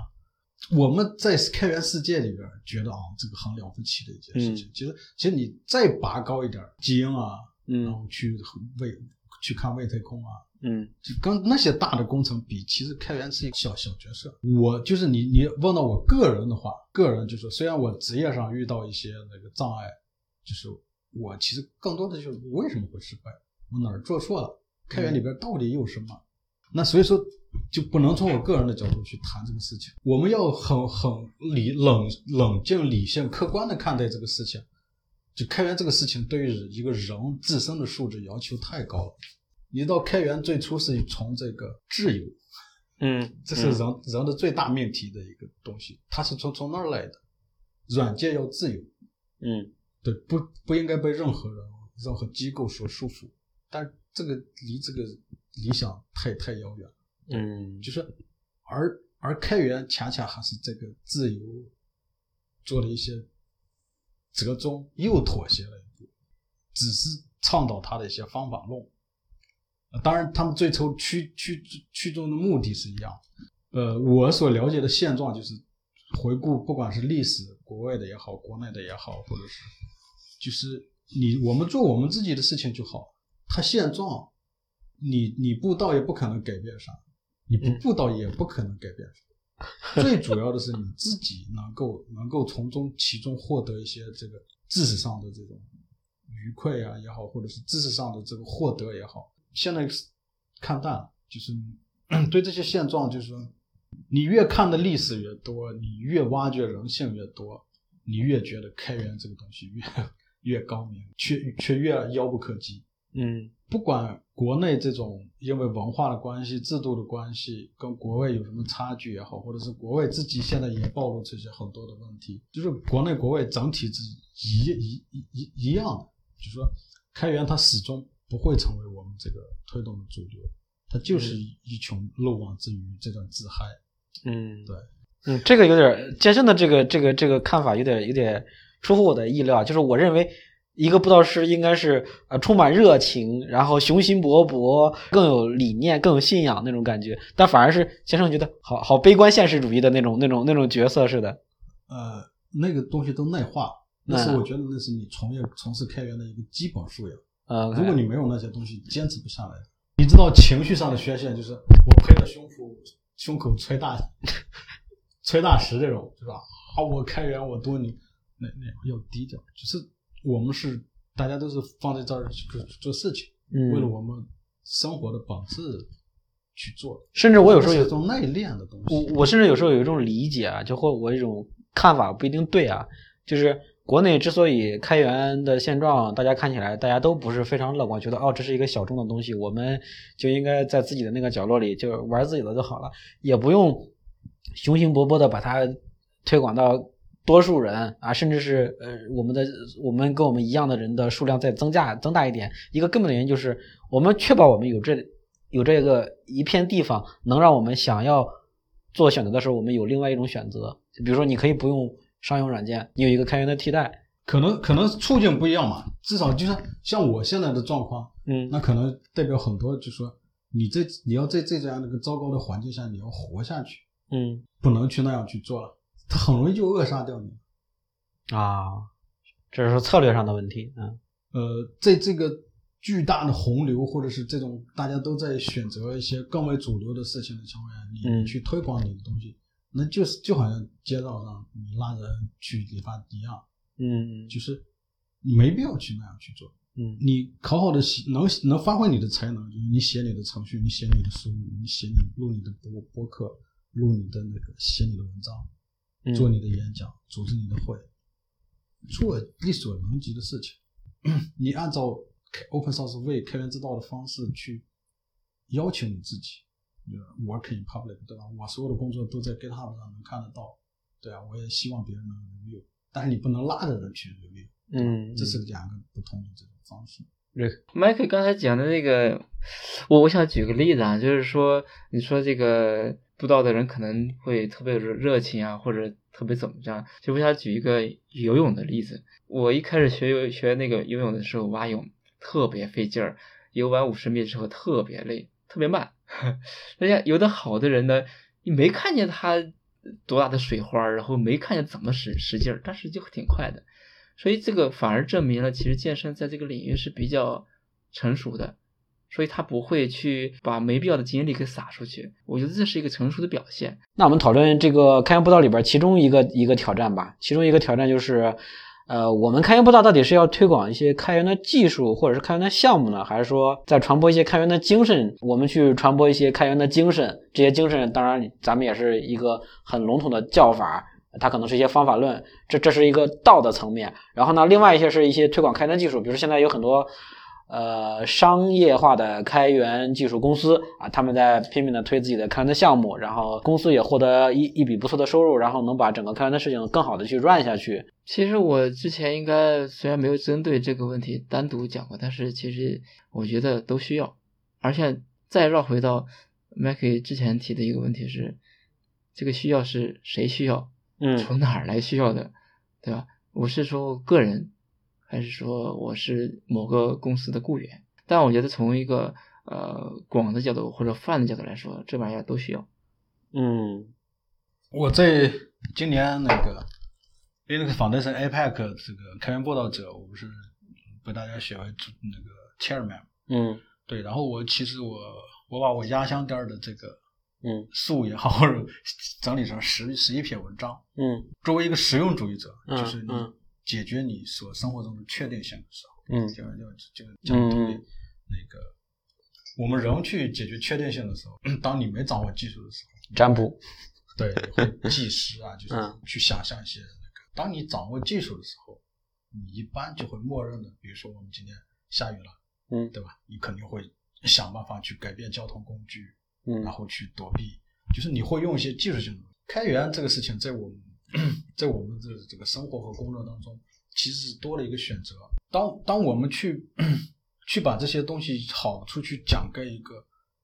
Speaker 2: 我们在开源世界里边觉得啊，这个很了不起的一件事情。
Speaker 1: 嗯
Speaker 2: 其实，其实你再拔高一点，基因啊，嗯然
Speaker 1: 嗯
Speaker 2: 后去为去看外太空啊，
Speaker 1: 嗯
Speaker 2: 就跟那些大的工程比，其实开源是一个小小角色。我就是你，你问到我个人的话，个人就是虽然我职业上遇到一些那个障碍，就是我其实更多的就是为什么会失败，我哪儿做错了，开源里边到底有什么？那所以说就不能从我个人的角度去谈这个事情，我们要很很理冷冷静、理性、客观的看待这个事情。就开源这个事情对于一个人自身的素质要求太高了。你知道开源最初是从这个自由，
Speaker 1: 嗯，
Speaker 2: 这是人、人的最大命题的一个东西，它是从从那儿来的。软件要自由，
Speaker 1: 嗯
Speaker 2: 对，不不应该被任何人、任何机构所束缚。但这个离这个理想太太遥远了。
Speaker 1: 嗯
Speaker 2: 就是而而开源恰恰还是这个自由做了一些折中，又妥协了一步，只是倡导他的一些方法论。呃当然，他们最初驱驱驱中的目的是一样。呃，我所了解的现状就是回顾，不管是历史，国外的也好，国内的也好，或者是就是你我们做我们自己的事情就好。它现状，你你布道也不可能改变啥，你不布道也不可能改变啥。最主要的是你自己能够能够从中其中获得一些这个知识上的这种愉快啊也好，或者是知识上的这个获得也好，现在是看淡了，就是 对这些现状，就是说你越看的历史越多，你越挖掘人性越多，你越觉得开源这个东西越越高明，却却越遥不可及。
Speaker 1: 嗯
Speaker 2: 不管国内这种因为文化的关系、制度的关系，跟国外有什么差距也好，或者是国外自己现在也暴露出一些很多的问题，就是国内国外整体是一一一一一样的，就是说开源它始终不会成为我们这个推动的主流，它就是一群漏网之鱼这种自嗨。
Speaker 1: 嗯，
Speaker 2: 对，
Speaker 1: 嗯，这个有点健身的这个这个这个看法有点有点出乎我的意料，就是我认为。一个布道师应该是呃充满热情，然后雄心勃勃，更有理念，更有信仰那种感觉，但反而是先生觉得好好悲观现实主义的那种那种那种角色似的。
Speaker 2: 呃，那个东西都内化，那是
Speaker 1: 嗯
Speaker 2: 我觉得那是你从业从事开源的一个基本素养。
Speaker 1: 呃，
Speaker 2: 如果你没有那些东西，坚持不下来。你知道情绪上的宣泄，就是我拍着胸脯胸口捶大 捶大石这种，是吧？啊，我开源，我多你，那那要低调。就是我们是大家都是放在这儿去做做事情，
Speaker 1: 嗯，
Speaker 2: 为了我们生活的本质去做。
Speaker 1: 甚至我有时候有
Speaker 2: 一种内敛的东西。
Speaker 1: 我我甚至有时候有一种理解啊，就或我一种看法不一定对啊，就是国内之所以开源的现状，大家看起来大家都不是非常乐观，觉得哦这是一个小众的东西，我们就应该在自己的那个角落里就玩自己的就好了，也不用雄心勃勃的把它推广到多数人啊，甚至是呃我们的我们跟我们一样的人的数量再增加增大一点。一个根本的原因就是我们确保我们有这有这个一片地方能让我们想要做选择的时候，我们有另外一种选择。比如说，你可以不用商用软件，你有一个开源的替代。
Speaker 2: 可能可能处境不一样嘛，至少就像像我现在的状况，
Speaker 1: 嗯
Speaker 2: 那可能代表很多，就说你这你要在这样的一个糟糕的环境下，你要活下去，
Speaker 1: 嗯
Speaker 2: 不能去那样去做了，它很容易就扼杀掉你。
Speaker 1: 啊，这是策略上的问题。嗯
Speaker 2: 呃，在这个巨大的洪流，或者是这种大家都在选择一些更为主流的事情的情况下，你
Speaker 1: 嗯
Speaker 2: 去推广你的东西，那就是就好像街道上你拉人去理发一样，
Speaker 1: 嗯
Speaker 2: 就是你没必要去那样去做。
Speaker 1: 嗯
Speaker 2: 你好好的写，能能发挥你的才能，就是你写你的程序，你写你的书，你写你录你的播播客，录你的那个写你的文章，
Speaker 1: 嗯，
Speaker 2: 做你的演讲，组织你的会，做力所能及的事情。你按照开 open source way 开源之道的方式去要求你自己呃，work in public，对吧？我所有的工作都在 GitHub 上能看得到，对啊，我也希望别人能 review，但是你不能拉着人去 review，
Speaker 1: 嗯，
Speaker 2: 这是两个不同的这种方式。
Speaker 3: Mike 刚才讲的那个，我我想举个例子啊，就是说，你说这个布道的人可能会特别热热情啊，或者特别怎么着，就我想举一个游泳的例子。我一开始学游学那个游泳的时候，蛙泳特别费劲儿，游完五十米之后特别累，特别慢。人家游的好的人呢，你没看见他多大的水花，然后没看见怎么使使劲儿，但是就挺快的。所以这个反而证明了，其实健身在这个领域是比较成熟的，所以他不会去把没必要的精力给撒出去。我觉得这是一个成熟的表现。
Speaker 1: 那我们讨论这个开源步道里边其中一个一个挑战吧，其中一个挑战就是，呃，我们开源步道到底是要推广一些开源的技术或者是开源的项目呢，还是说在传播一些开源的精神？我们去传播一些开源的精神，这些精神当然咱们也是一个很笼统的叫法。它可能是一些方法论，这这是一个道的层面。然后呢，另外一些是一些推广开源的技术，比如说现在有很多呃商业化的开源技术公司啊，他们在拼命的推自己的开源的项目，然后公司也获得一一笔不错的收入，然后能把整个开源的事情更好的去 run 下去。
Speaker 3: 其实我之前应该虽然没有针对这个问题单独讲过，但是其实我觉得都需要。而且再绕回到 Mackie 之前提的一个问题是，这个需要是谁需要？
Speaker 1: 嗯
Speaker 3: 从哪儿来需要的，对吧？我是说个人，还是说我是某个公司的雇员？但我觉得从一个呃广的角度或者泛的角度来说，这玩意儿都需要。
Speaker 1: 嗯
Speaker 2: 我在今年那个 Linux Foundation APEC 这个开源报道者，我不是被大家选为主那个 chairman，
Speaker 1: 嗯
Speaker 2: 对，然后我其实我我把我压箱底儿的这个
Speaker 1: 嗯
Speaker 2: 素也好，或者整理成十十一篇文章。
Speaker 1: 嗯
Speaker 2: 作为一个实用主义者，
Speaker 1: 嗯
Speaker 2: 就是你
Speaker 1: 嗯
Speaker 2: 解决你所生活中的确定性的时候，
Speaker 1: 嗯
Speaker 2: 就就就讲对
Speaker 1: 嗯
Speaker 2: 那个我们人去解决确定性的时候，当你没掌握技术的时候，
Speaker 1: 占卜。
Speaker 2: 对，会计时啊，就是
Speaker 1: 嗯
Speaker 2: 去想象一些那个。当你掌握技术的时候，你一般就会默认的，比如说我们今天下雨了，
Speaker 1: 嗯
Speaker 2: 对吧？你肯定会想办法去改变交通工具，
Speaker 1: 嗯
Speaker 2: 然后去躲避，就是你会用一些技术性的开源这个事情，在我们 在我们的这个生活和工作当中，其实是多了一个选择。当当我们去 去把这些东西好处去讲给一个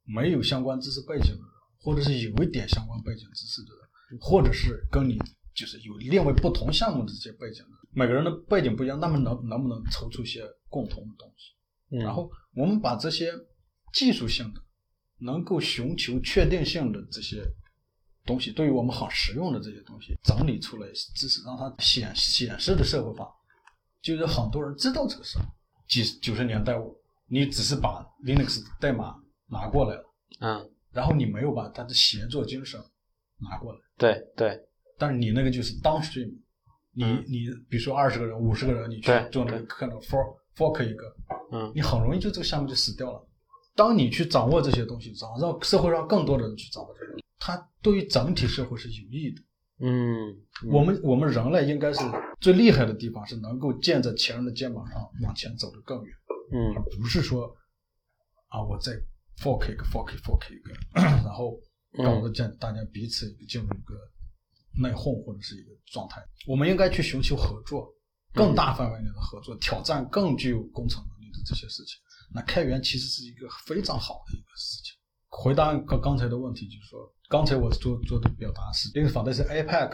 Speaker 2: 没有相关知识背景的人，或者是有一点相关背景知识的人，或者是跟你就是有另外不同项目的这些背景的人，每个人的背景不一样，那么能能不能抽出一些共同的东西？
Speaker 1: 嗯
Speaker 2: 然后我们把这些技术性的、能够寻求确定性的这些东西，对于我们很实用的这些东西整理出来知识，让它显显示的社会化，就是很多人知道这个事儿。几九十年代，你只是把 Linux 代码拿过来了，
Speaker 1: 嗯，
Speaker 2: 然后你没有把它的协作精神拿过来，
Speaker 1: 对对。
Speaker 2: 但是你那个就是 downstream，你、
Speaker 1: 嗯。
Speaker 2: 你比如说二十个人、五十个人，你去做那个
Speaker 1: 对。
Speaker 2: 看到 fork fork 一个，
Speaker 1: 嗯。
Speaker 2: 你很容易就这个项目就死掉了。当你去掌握这些东西，掌让社会上更多的人去掌握这个，它对于整体社会是有益的。
Speaker 1: 嗯，
Speaker 2: 我们我们人类应该是最厉害的地方，是能够建在前人的肩膀上往前走得更远，
Speaker 1: 嗯
Speaker 2: 而不是说啊我在 fork 一个 fork 一个 fork 一个，然后搞得大家彼此进入一个内讧或者是一个状态。我们应该去寻求合作，更大范围内的合作，挑战更具有工程能力的这些事情。那开源其实是一个非常好的一个事情。回答刚刚才的问题，就是说，刚才我做做的表达是，因为反对是 APEC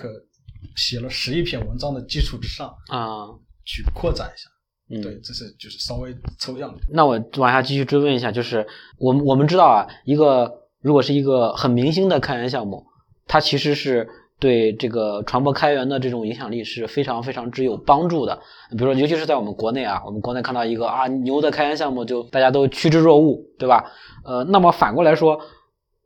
Speaker 2: 写了十一篇文章的基础之上
Speaker 1: 啊，
Speaker 2: 去扩展一下。
Speaker 1: 嗯
Speaker 2: 对，这是就是稍微抽象的。
Speaker 1: 那我往下继续追问一下，就是我们我们知道啊，一个如果是一个很明星的开源项目，它其实是对这个传播开源的这种影响力是非常非常之有帮助的。比如说，尤其是在我们国内啊，我们国内看到一个啊牛的开源项目，就大家都趋之若鹜，对吧？呃，那么反过来说，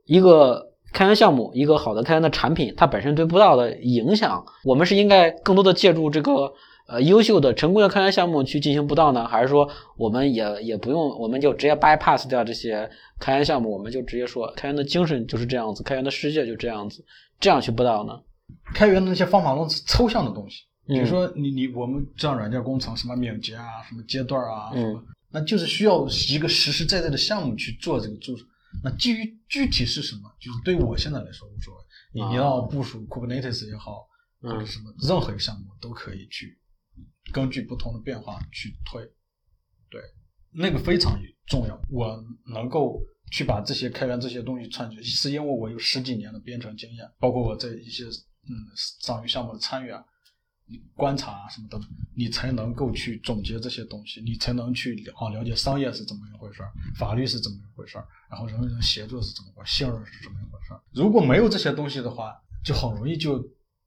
Speaker 1: 一个开源项目，一个好的开源的产品，它本身对步道的影响，我们是应该更多的借助这个呃优秀的成功的开源项目去进行步道呢，还是说我们也也不用，我们就直接 bypass 掉这些开源项目，我们就直接说开源的精神就是这样子，开源的世界就这样子，这样去步道呢？
Speaker 2: 开源的那些方法论是抽象的东西，比如
Speaker 1: 嗯
Speaker 2: 说你你我们像软件工程，什么敏捷啊，什么阶段啊，
Speaker 1: 嗯
Speaker 2: 什么，那就是需要一个实实在在的项目去做这个做那基于具体是什么，就是对我现在来说无所谓。你你要部署 Kubernetes 也好，或者什么任何一个项目都可以去根据不同的变化去推。对，那个非常重要。我能够去把这些开源这些东西串起，是因为我有十几年的编程经验，包括我在一些嗯商业项目的参与啊。你观察啊什么的，你才能够去总结这些东西，你才能去好了解商业是怎么一回事儿，法律是怎么一回事儿，然后人与人协作是怎么回事，信任是怎么一回事儿。如果没有这些东西的话，就很容易就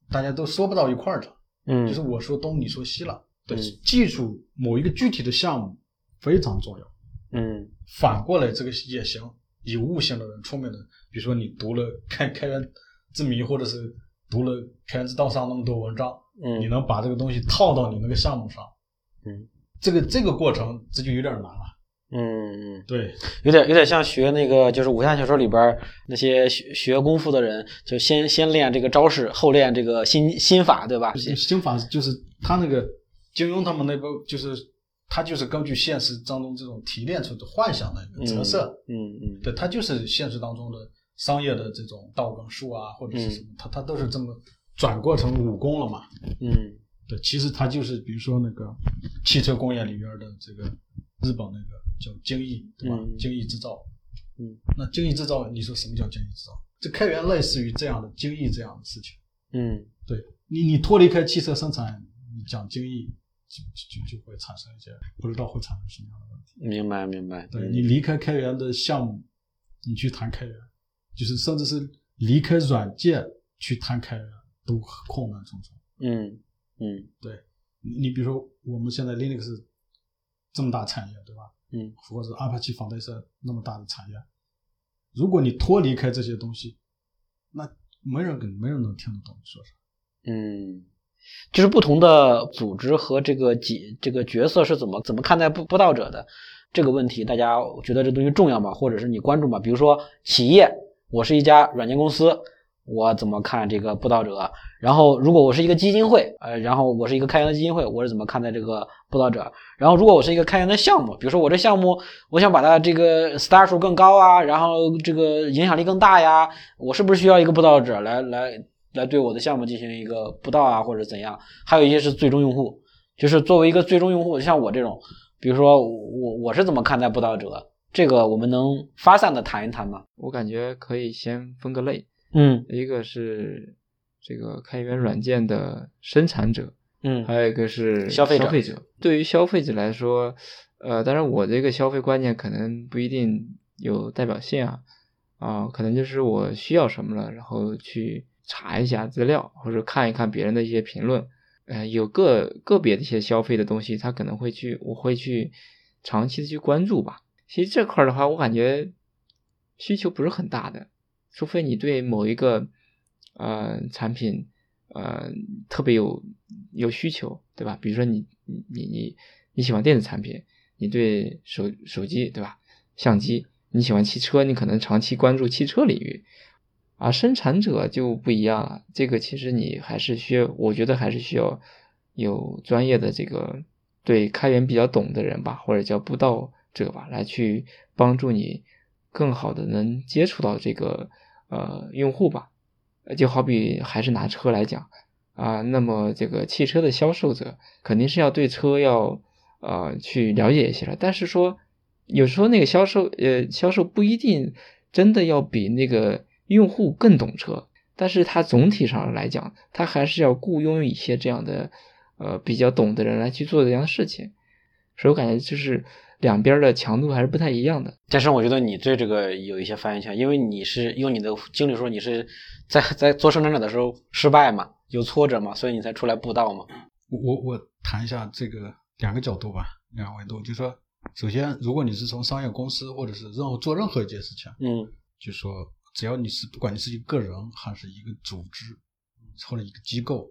Speaker 2: 大家都说不到一块儿去。
Speaker 1: 嗯，
Speaker 2: 就是我说东你说西了。对，技术某一个具体的项目非常重要。
Speaker 1: 嗯，
Speaker 2: 反过来这个也行，有悟性的人，聪明的人，比如说你读了开开源之谜，或者是读了开源之道上那么多文章。
Speaker 1: 嗯，
Speaker 2: 你能把这个东西套到你那个项目上，
Speaker 1: 嗯，
Speaker 2: 这个这个过程这就有点难了，
Speaker 1: 嗯嗯，
Speaker 2: 对，
Speaker 1: 有点有点像学那个就是武侠小说里边那些学学功夫的人，就先先练这个招式，后练这个心心法，对吧？
Speaker 2: 心法就是他那个金庸他们那个，就是他就是根据现实当中这种提炼出的幻想的一个折射，
Speaker 1: 嗯嗯，
Speaker 2: 对他就是现实当中的商业的这种道跟术啊，或者是什么，他他都是这么。转过成武功了嘛？
Speaker 1: 嗯，
Speaker 2: 对，其实它就是比如说那个汽车工业里边的这个日本那个叫精益，对吧？精益制造。
Speaker 1: 嗯，
Speaker 2: 那精益制造，你说什么叫精益制造？这开源类似于这样的精益这样的事情。
Speaker 1: 嗯，
Speaker 2: 对你，你脱离开汽车生产，你讲精益就就就会产生一些不知道会产生什么样的问题。
Speaker 1: 明白，明白。
Speaker 2: 对你离开开源的项目，你去谈开源，就是甚至是离开软件去谈开源。都困难重重。
Speaker 1: 嗯嗯，
Speaker 2: 对，你你比如说我们现在 Linux 这么大产业，对吧？
Speaker 1: 嗯，
Speaker 2: 或者 Apache Foundation 那么大的产业，如果你脱离开这些东西，那没人跟没人能听得懂你说啥。
Speaker 1: 嗯，就是不同的组织和这个几这个角色是怎么怎么看待布布道者的这个问题，大家觉得这东西重要吗？或者是你关注吗？比如说企业，我是一家软件公司。我怎么看这个布道者？然后，如果我是一个基金会，呃，然后我是一个开源的基金会，我是怎么看待这个布道者？然后，如果我是一个开源的项目，比如说我这项目，我想把它这个 star 数更高啊，然后这个影响力更大呀，我是不是需要一个布道者来来来对我的项目进行一个布道啊，或者怎样？还有一些是最终用户，就是作为一个最终用户，像我这种，比如说我我是怎么看待布道者？这个我们能发散的谈一谈吗？
Speaker 3: 我感觉可以先分个类。
Speaker 1: 嗯，
Speaker 3: 一个是这个开源软件的生产者，
Speaker 1: 嗯，
Speaker 3: 还有一个是
Speaker 1: 消
Speaker 3: 费
Speaker 1: 者。
Speaker 3: 对于消费者来说，呃，当然我这个消费观念可能不一定有代表性啊，啊，可能就是我需要什么了，然后去查一下资料，或者看一看别人的一些评论，呃，有个个别的一些消费的东西，他可能会去，我会去长期的去关注吧。其实这块的话，我感觉需求不是很大的。除非你对某一个呃产品呃特别有有需求，对吧？比如说你你你你喜欢电子产品，你对手手机对吧？相机，你喜欢汽车，你可能长期关注汽车领域。而生产者就不一样了，这个其实你还是需要，我觉得还是需要有专业的这个对开源比较懂的人吧，或者叫布道者吧，来去帮助你更好的能接触到这个。呃，用户吧，就好比还是拿车来讲啊，那么这个汽车的销售者肯定是要对车要呃去了解一些了。但是说有时候那个销售呃销售不一定真的要比那个用户更懂车，但是他总体上来讲，他还是要雇佣一些这样的呃比较懂的人来去做这样的事情。所以我感觉就是。两边的强度还是不太一样的。
Speaker 1: 但是我觉得你对这个有一些发言权，因为你是用你的经历说你是在在做生产者的时候失败嘛，有挫折嘛，所以你才出来布道嘛。
Speaker 2: 我我我谈一下这个两个角度吧，两个维度，就说首先，如果你是从商业公司或者是任何做任何一件事情，
Speaker 1: 嗯，
Speaker 2: 就说只要你是不管你是一个人还是一个组织或者一个机构，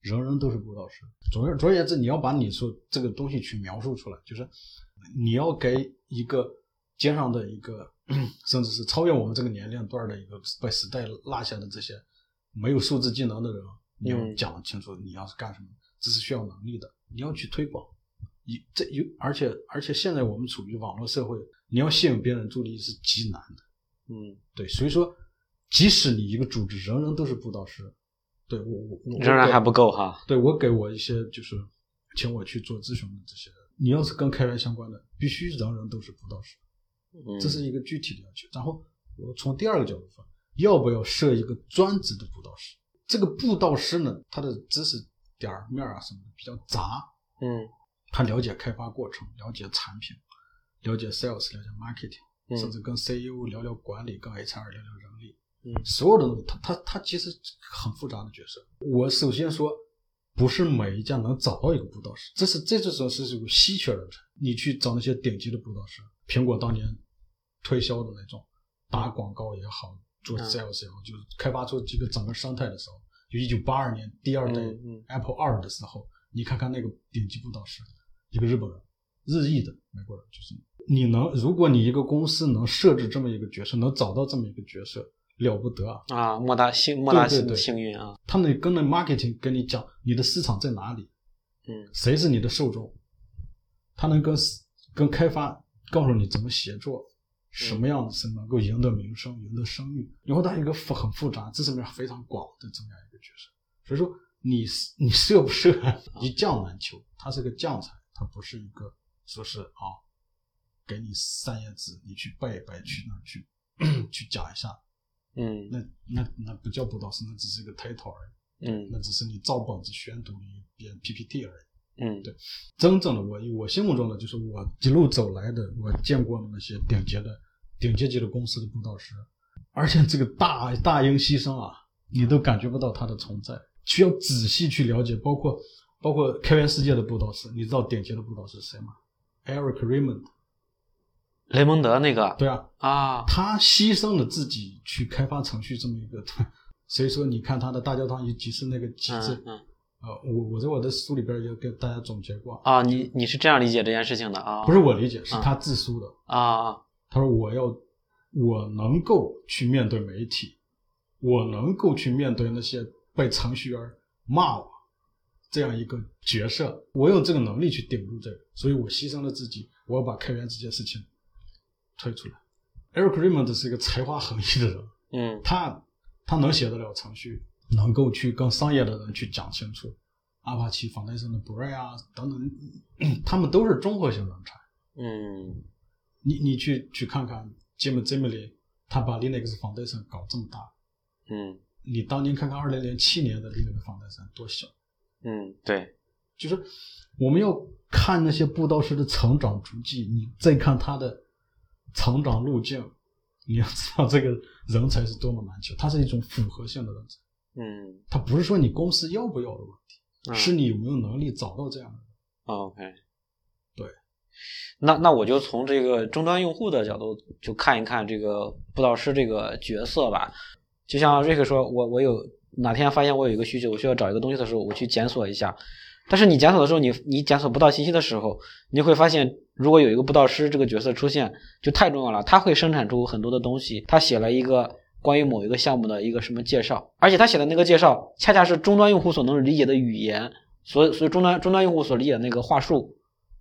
Speaker 2: 人人都是布道师。总而总而言之，你要把你说这个东西去描述出来，就是。你要给一个街上的一个，甚至是超越我们这个年龄段的一个被时代落下的这些没有数字技能的人，你要讲清楚你要是干什么，这是需要能力的。你要去推广，你这有而且而且现在我们处于网络社会，你要吸引别人注意力是极难的。
Speaker 1: 嗯，
Speaker 2: 对，所以说，即使你一个组织人人都是布道师，对我我我
Speaker 1: 仍然还不够哈。
Speaker 2: 对我给我一些就是请我去做咨询的这些，你要是跟开源相关的，必须人人都是布道师，
Speaker 1: 嗯，
Speaker 2: 这是一个具体的要求。然后我从第二个角度说，要不要设一个专职的布道师？这个布道师呢，他的知识点儿面儿啊什么的比较杂，
Speaker 1: 嗯
Speaker 2: 他了解开发过程，了解产品，了解 sales，了解 marketing，、
Speaker 1: 嗯
Speaker 2: 甚至跟 CEO 聊聊管理，跟 HR 聊聊人力，
Speaker 1: 嗯
Speaker 2: 所有的东西，他他他其实很复杂的角色。我首先说，不是每一家能找到一个布道师，这是这就是是有个稀缺人才。你去找那些顶级的布道师，苹果当年推销的那种，打广告也好，做
Speaker 1: 嗯
Speaker 2: sales 也好，就是开发出这个整个生态的时候，就一九八二年第二代 Apple 二的时候，你看看那个顶级布道师，一个日本人，日裔的美国人，就是你能，如果你一个公司能设置这么一个角色，能找到这么一个角色，了不得啊！
Speaker 1: 啊，莫大幸莫大幸
Speaker 2: 对对对
Speaker 1: 幸运啊。
Speaker 2: 他们跟那 marketing 跟你讲你的市场在哪里，
Speaker 1: 嗯
Speaker 2: 谁是你的受众，他能跟跟开发告诉你怎么协作，什么样是能够赢得名声、赢得声誉，然后它一个复很复杂、知识面非常广的这么样一个角色。所以说你你设不设一将难求，它是个将才，它不是一个说是啊，给你三页纸，你去背一背，去那儿去 去讲一下，
Speaker 1: 嗯
Speaker 2: 那那那不叫布道师，那只是一个 title 而已。
Speaker 1: 嗯
Speaker 2: 那只是你照本子宣读了一遍 PPT 而已。
Speaker 1: 嗯
Speaker 2: 对真正的我，我心目中的就是我一路走来的，我见过的那些顶级的、顶级级的公司的布道师，而且这个大大英牺牲啊，你都感觉不到它的存在，需要仔细去了解。包括包括开源世界的布道师，你知道顶级的布道师是谁吗？Eric Raymond，
Speaker 1: 雷蒙德那个
Speaker 2: 对啊，
Speaker 1: 啊，
Speaker 2: 他牺牲了自己去开发程序这么一个，所以说你看他的大教堂以及是那个机制，
Speaker 1: 嗯嗯
Speaker 2: 呃，我我在我的书里边也给大家总结过，
Speaker 1: 啊，你你是这样理解这件事情的啊？
Speaker 2: 不是我理解，是他自述的。
Speaker 1: 啊，
Speaker 2: 他说我要我能够去面对媒体，我能够去面对那些被程序员骂我这样一个角色，我有这个能力去顶住这个，所以我牺牲了自己，我要把开源这件事情推出来。Eric Raymond 是一个才华横溢的人，
Speaker 1: 嗯。
Speaker 2: 他他能写得了程序，能够去跟商业的人去讲清楚，阿帕奇、Foundation 的 Bray 啊等等，他们都是综合性人才。
Speaker 1: 嗯。
Speaker 2: 你你去去看看 Jim Zimmerly，他把 Linux Foundation 搞这么大，
Speaker 1: 嗯。
Speaker 2: 你当年看看二零零七年的 Linux Foundation 多小，
Speaker 1: 嗯，对，
Speaker 2: 就是我们要看那些布道师的成长足迹，你再看他的成长路径，你要知道这个人才是多么难求，它是一种复合性的人才。
Speaker 1: 嗯
Speaker 2: 它不是说你公司要不要的问题，
Speaker 1: 嗯
Speaker 2: 是你有没有能力找到这样的人。
Speaker 1: OK，
Speaker 2: 对，
Speaker 1: 那那我就从这个终端用户的角度就看一看这个布道师这个角色吧。就像瑞克说，我我有哪天发现我有一个需求，我需要找一个东西的时候，我去检索一下。但是你检索的时候，你你检索不到信息的时候，你会发现，如果有一个布道师这个角色出现，就太重要了。他会生产出很多的东西。他写了一个关于某一个项目的一个什么介绍，而且他写的那个介绍，恰恰是终端用户所能理解的语言，所所以终端终端用户所理解的那个话术。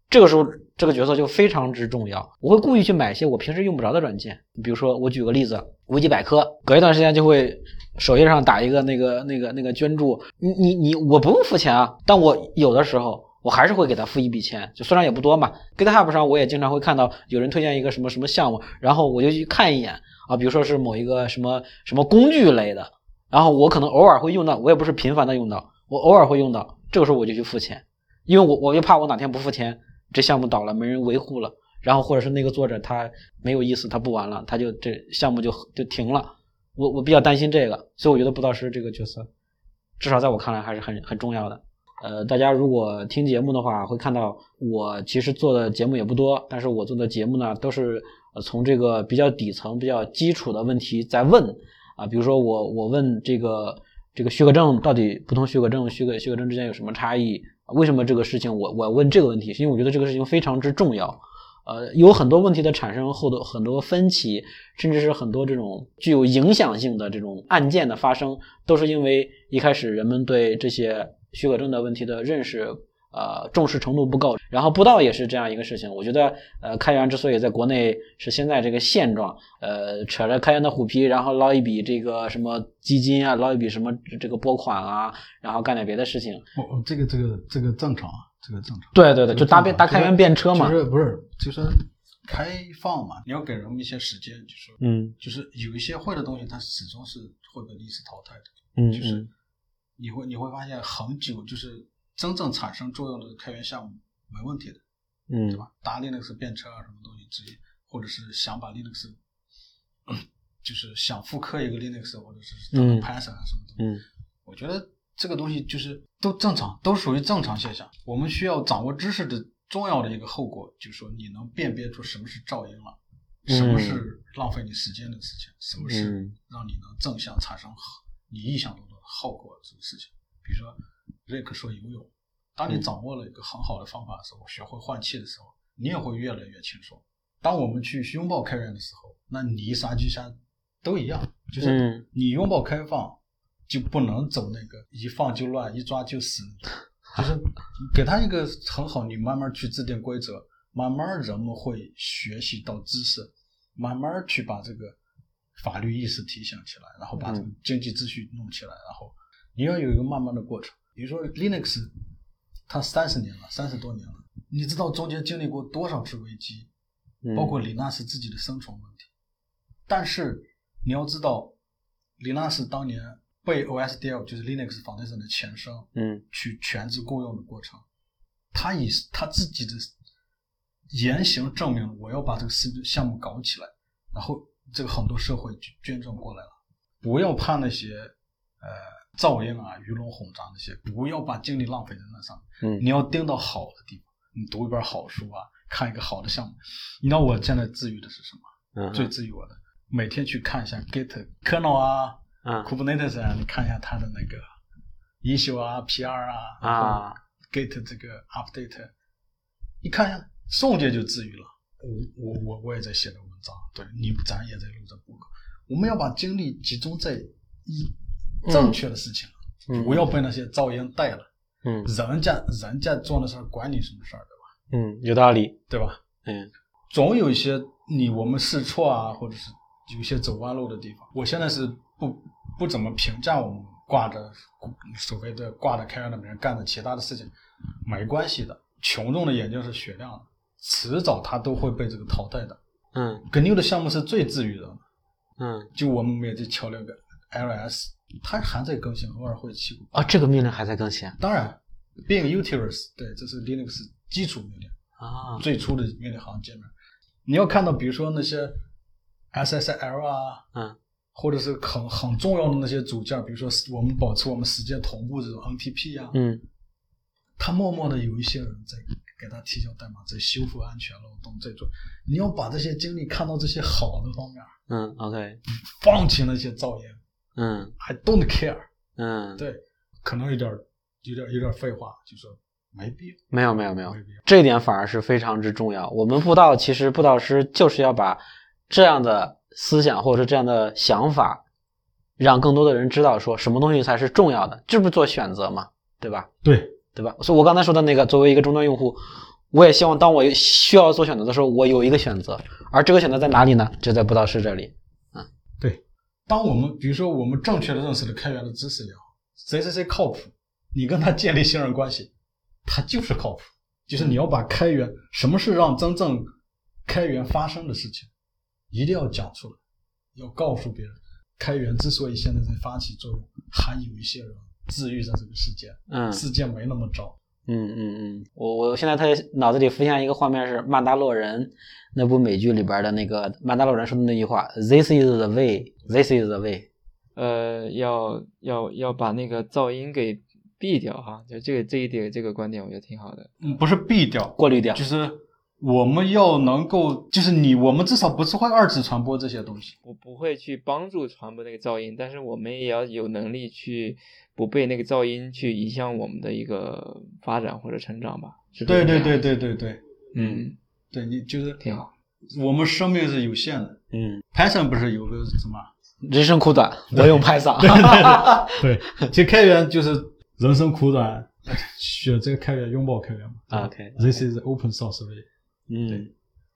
Speaker 1: 这个时候，这个角色就非常之重要。我会故意去买一些我平时用不着的软件，比如说，我举个例子，维基百科，隔一段时间就会首页上打一个那个那个那个捐助，你你你，我不用付钱啊，但我有的时候我还是会给他付一笔钱，就虽然也不多嘛。GitHub 上我也经常会看到有人推荐一个什么什么项目，然后我就去看一眼啊，比如说是某一个什么什么工具类的，然后我可能偶尔会用到，我也不是频繁的用到，我偶尔会用到，这个时候我就去付钱，因为我我就怕我哪天不付钱。这项目倒了，没人维护了，然后或者是那个作者他没有意思，他不玩了，他就这项目就就停了。我我比较担心这个，所以我觉得布道师这个角色，至少在我看来还是很很重要的。呃，大家如果听节目的话，会看到我其实做的节目也不多，但是我做的节目呢，都是呃从这个比较底层、比较基础的问题在问啊，比如说我我问这个这个许可证到底不同许可证、许可许可证之间有什么差异？为什么这个事情我我问这个问题？是因为我觉得这个事情非常之重要。呃，有很多问题的产生后的很多分歧，甚至是很多这种具有影响性的这种案件的发生，都是因为一开始人们对这些许可证的问题的认识呃重视程度不够。然后步道也是这样一个事情。我觉得呃开源之所以在国内是现在这个现状，呃扯着开源的虎皮，然后捞一笔这个什么基金啊，捞一笔什么这个拨款啊，然后干点别的事情。
Speaker 2: 哦，这个这个这个正常啊，这个正常。
Speaker 1: 对对对，就搭
Speaker 2: 这个
Speaker 1: 便搭开源便车嘛。
Speaker 2: 就是不是就是开放嘛？你要给人们一些时间，就是
Speaker 1: 嗯
Speaker 2: 就是有一些会的东西，它始终是会被历史淘汰的。
Speaker 1: 嗯
Speaker 2: 就是
Speaker 1: 嗯
Speaker 2: 你会你会发现很久，就是真正产生作用的开源项目没问题的，
Speaker 1: 嗯
Speaker 2: 对吧？搭 Linux 便车啊，什么东西直接，或者是想把 Linux，就是想复刻一个 Linux 或者是 Python 啊什么东西，
Speaker 1: 嗯
Speaker 2: 我觉得这个东西就是都正常，都属于正常现象。我们需要掌握知识的重要的一个后果，就是说你能辨别出什么是噪音了，什么是浪费你时间的事情，什么是
Speaker 1: 嗯
Speaker 2: 让你能正向产生好你意想中的后果这个事情。比如说瑞克说游泳，当你掌握了一个很好的方法的时候，学会换气的时候，你也会越来越轻松。当我们去拥抱开源的时候，那泥沙巨山都一样，就是
Speaker 1: 嗯
Speaker 2: 你拥抱开放，就不能走那个一放就乱、一抓就死，就是给他一个很好，你慢慢去制定规则，慢慢人们会学习到知识，慢慢去把这个法律意识提醒起来，然后把这个经济秩序弄起来，然后你要有一个慢慢的过程。比如说 Linux，它三十年了，三十多年了，你知道中间经历过多少次危机？
Speaker 1: 嗯，
Speaker 2: 包括李纳斯自己的生存问题。但是你要知道，李纳斯当年被 OSDL 就是 Linux Foundation 的前身
Speaker 1: 嗯
Speaker 2: 去全职雇佣的过程，他以他自己的言行证明了我要把这个事项目搞起来，然后这个很多社会就捐赠过来了。不要怕那些呃噪音啊、鱼龙混杂那些，不要把精力浪费在那上面。
Speaker 1: 嗯
Speaker 2: 你要盯到好的地方，你读一本好书啊，看一个好的项目。你知道我现在治愈的是什么？
Speaker 1: 嗯
Speaker 2: 最治愈我的，每天去看一下 Git kernel 啊、
Speaker 1: 嗯
Speaker 2: Kubernetes 啊，你看一下它的那个 issue 啊、PR 啊
Speaker 1: 啊
Speaker 2: ，Git 这个 update，一看一下，瞬间就治愈了。我我我我也在写的文章，对你咱也在录着播客，我们要把精力集中在一正确的事情，
Speaker 1: 嗯
Speaker 2: 不要被那些噪音带了。
Speaker 1: 嗯
Speaker 2: 人家人家做的事儿，管你什么事儿，对吧？
Speaker 1: 嗯有道理。
Speaker 2: 对吧？
Speaker 1: 嗯
Speaker 2: 总有一些你我们试错啊，或者是有一些走弯路的地方。我现在是不不怎么评价我们挂着所谓的挂着开源的名干的其他的事情，没关系的。群众的眼睛是雪亮的，迟早他都会被这个淘汰的。
Speaker 1: 嗯
Speaker 2: GNU 的项目是最治愈的，
Speaker 1: 嗯
Speaker 2: 就我们每次敲了个 LS，它还在更新，偶尔会起步。
Speaker 1: 啊，这个命令还在更新
Speaker 2: 当然，being utilers，对，这是 Linux 基础命令。
Speaker 1: 啊。
Speaker 2: 最初的命令行界面，你要看到，比如说那些 SSL 啊，
Speaker 1: 嗯，
Speaker 2: 或者是很很重要的那些组件，比如说我们保持我们时间同步这种 NTP 啊，
Speaker 1: 嗯
Speaker 2: 他默默的有一些人在给他提交代码，在修复安全漏洞，在做。你要把这些精力看到这些好的方面，
Speaker 1: 嗯，OK，
Speaker 2: 放弃那些噪音
Speaker 1: 嗯
Speaker 2: ，I don't care。
Speaker 1: 嗯，
Speaker 2: 对，可能有点有点有点废话，就说没必要，
Speaker 1: 没有没有没有。这一点反而是非常之重要。我们布道其实布道师就是要把这样的思想或者是这样的想法，让更多的人知道说什么东西才是重要的，这不是做选择嘛，对吧？
Speaker 2: 对，
Speaker 1: 对吧？所以我刚才说的那个，作为一个终端用户，我也希望当我需要做选择的时候，我有一个选择，而这个选择在哪里呢？就在布道师这里。
Speaker 2: 嗯对，当我们比如说我们正确的认识了开源的知识也好，谁谁谁靠谱，你跟他建立信任关系，他就是靠谱。就是你要把开源什么是让真正开源发生的事情，一定要讲出来，要告诉别人，开源之所以现在在发起作用，还有一些人治愈着这个世界，
Speaker 1: 嗯
Speaker 2: 世界没那么糟。
Speaker 1: 嗯嗯嗯，我我现在他脑子里浮现一个画面是《曼达洛人》那部美剧里边的那个曼达洛人说的那句话：“This is the way, this is the way。
Speaker 3: 呃，要要要把那个噪音给避掉哈，就这个这一点这个观点我觉得挺好的。
Speaker 2: 嗯，不是避掉，
Speaker 1: 过滤掉。
Speaker 2: 就是我们要能够，就是你，我们至少不是会二次传播这些东西。
Speaker 3: 我不会去帮助传播那个噪音，但是我们也要有能力去不被那个噪音去影响我们的一个发展或者成长吧。是
Speaker 2: 对对对，对对对
Speaker 3: 嗯，
Speaker 2: 对，你就是
Speaker 3: 挺好。
Speaker 2: 我们生命是有限的。
Speaker 1: 嗯
Speaker 2: ，Python 不是有个什么？
Speaker 1: 人生苦短，我用 Python。
Speaker 2: 对，其实开源就是人生苦短，选这个开源，拥抱开源嘛。
Speaker 1: OK，OK
Speaker 2: This is open source way。
Speaker 1: 嗯，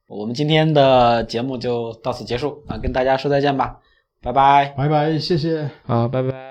Speaker 1: 我们今天的节目就到此结束啊，跟大家说再见吧，拜拜。
Speaker 2: 拜拜，谢谢。
Speaker 3: 好，拜拜。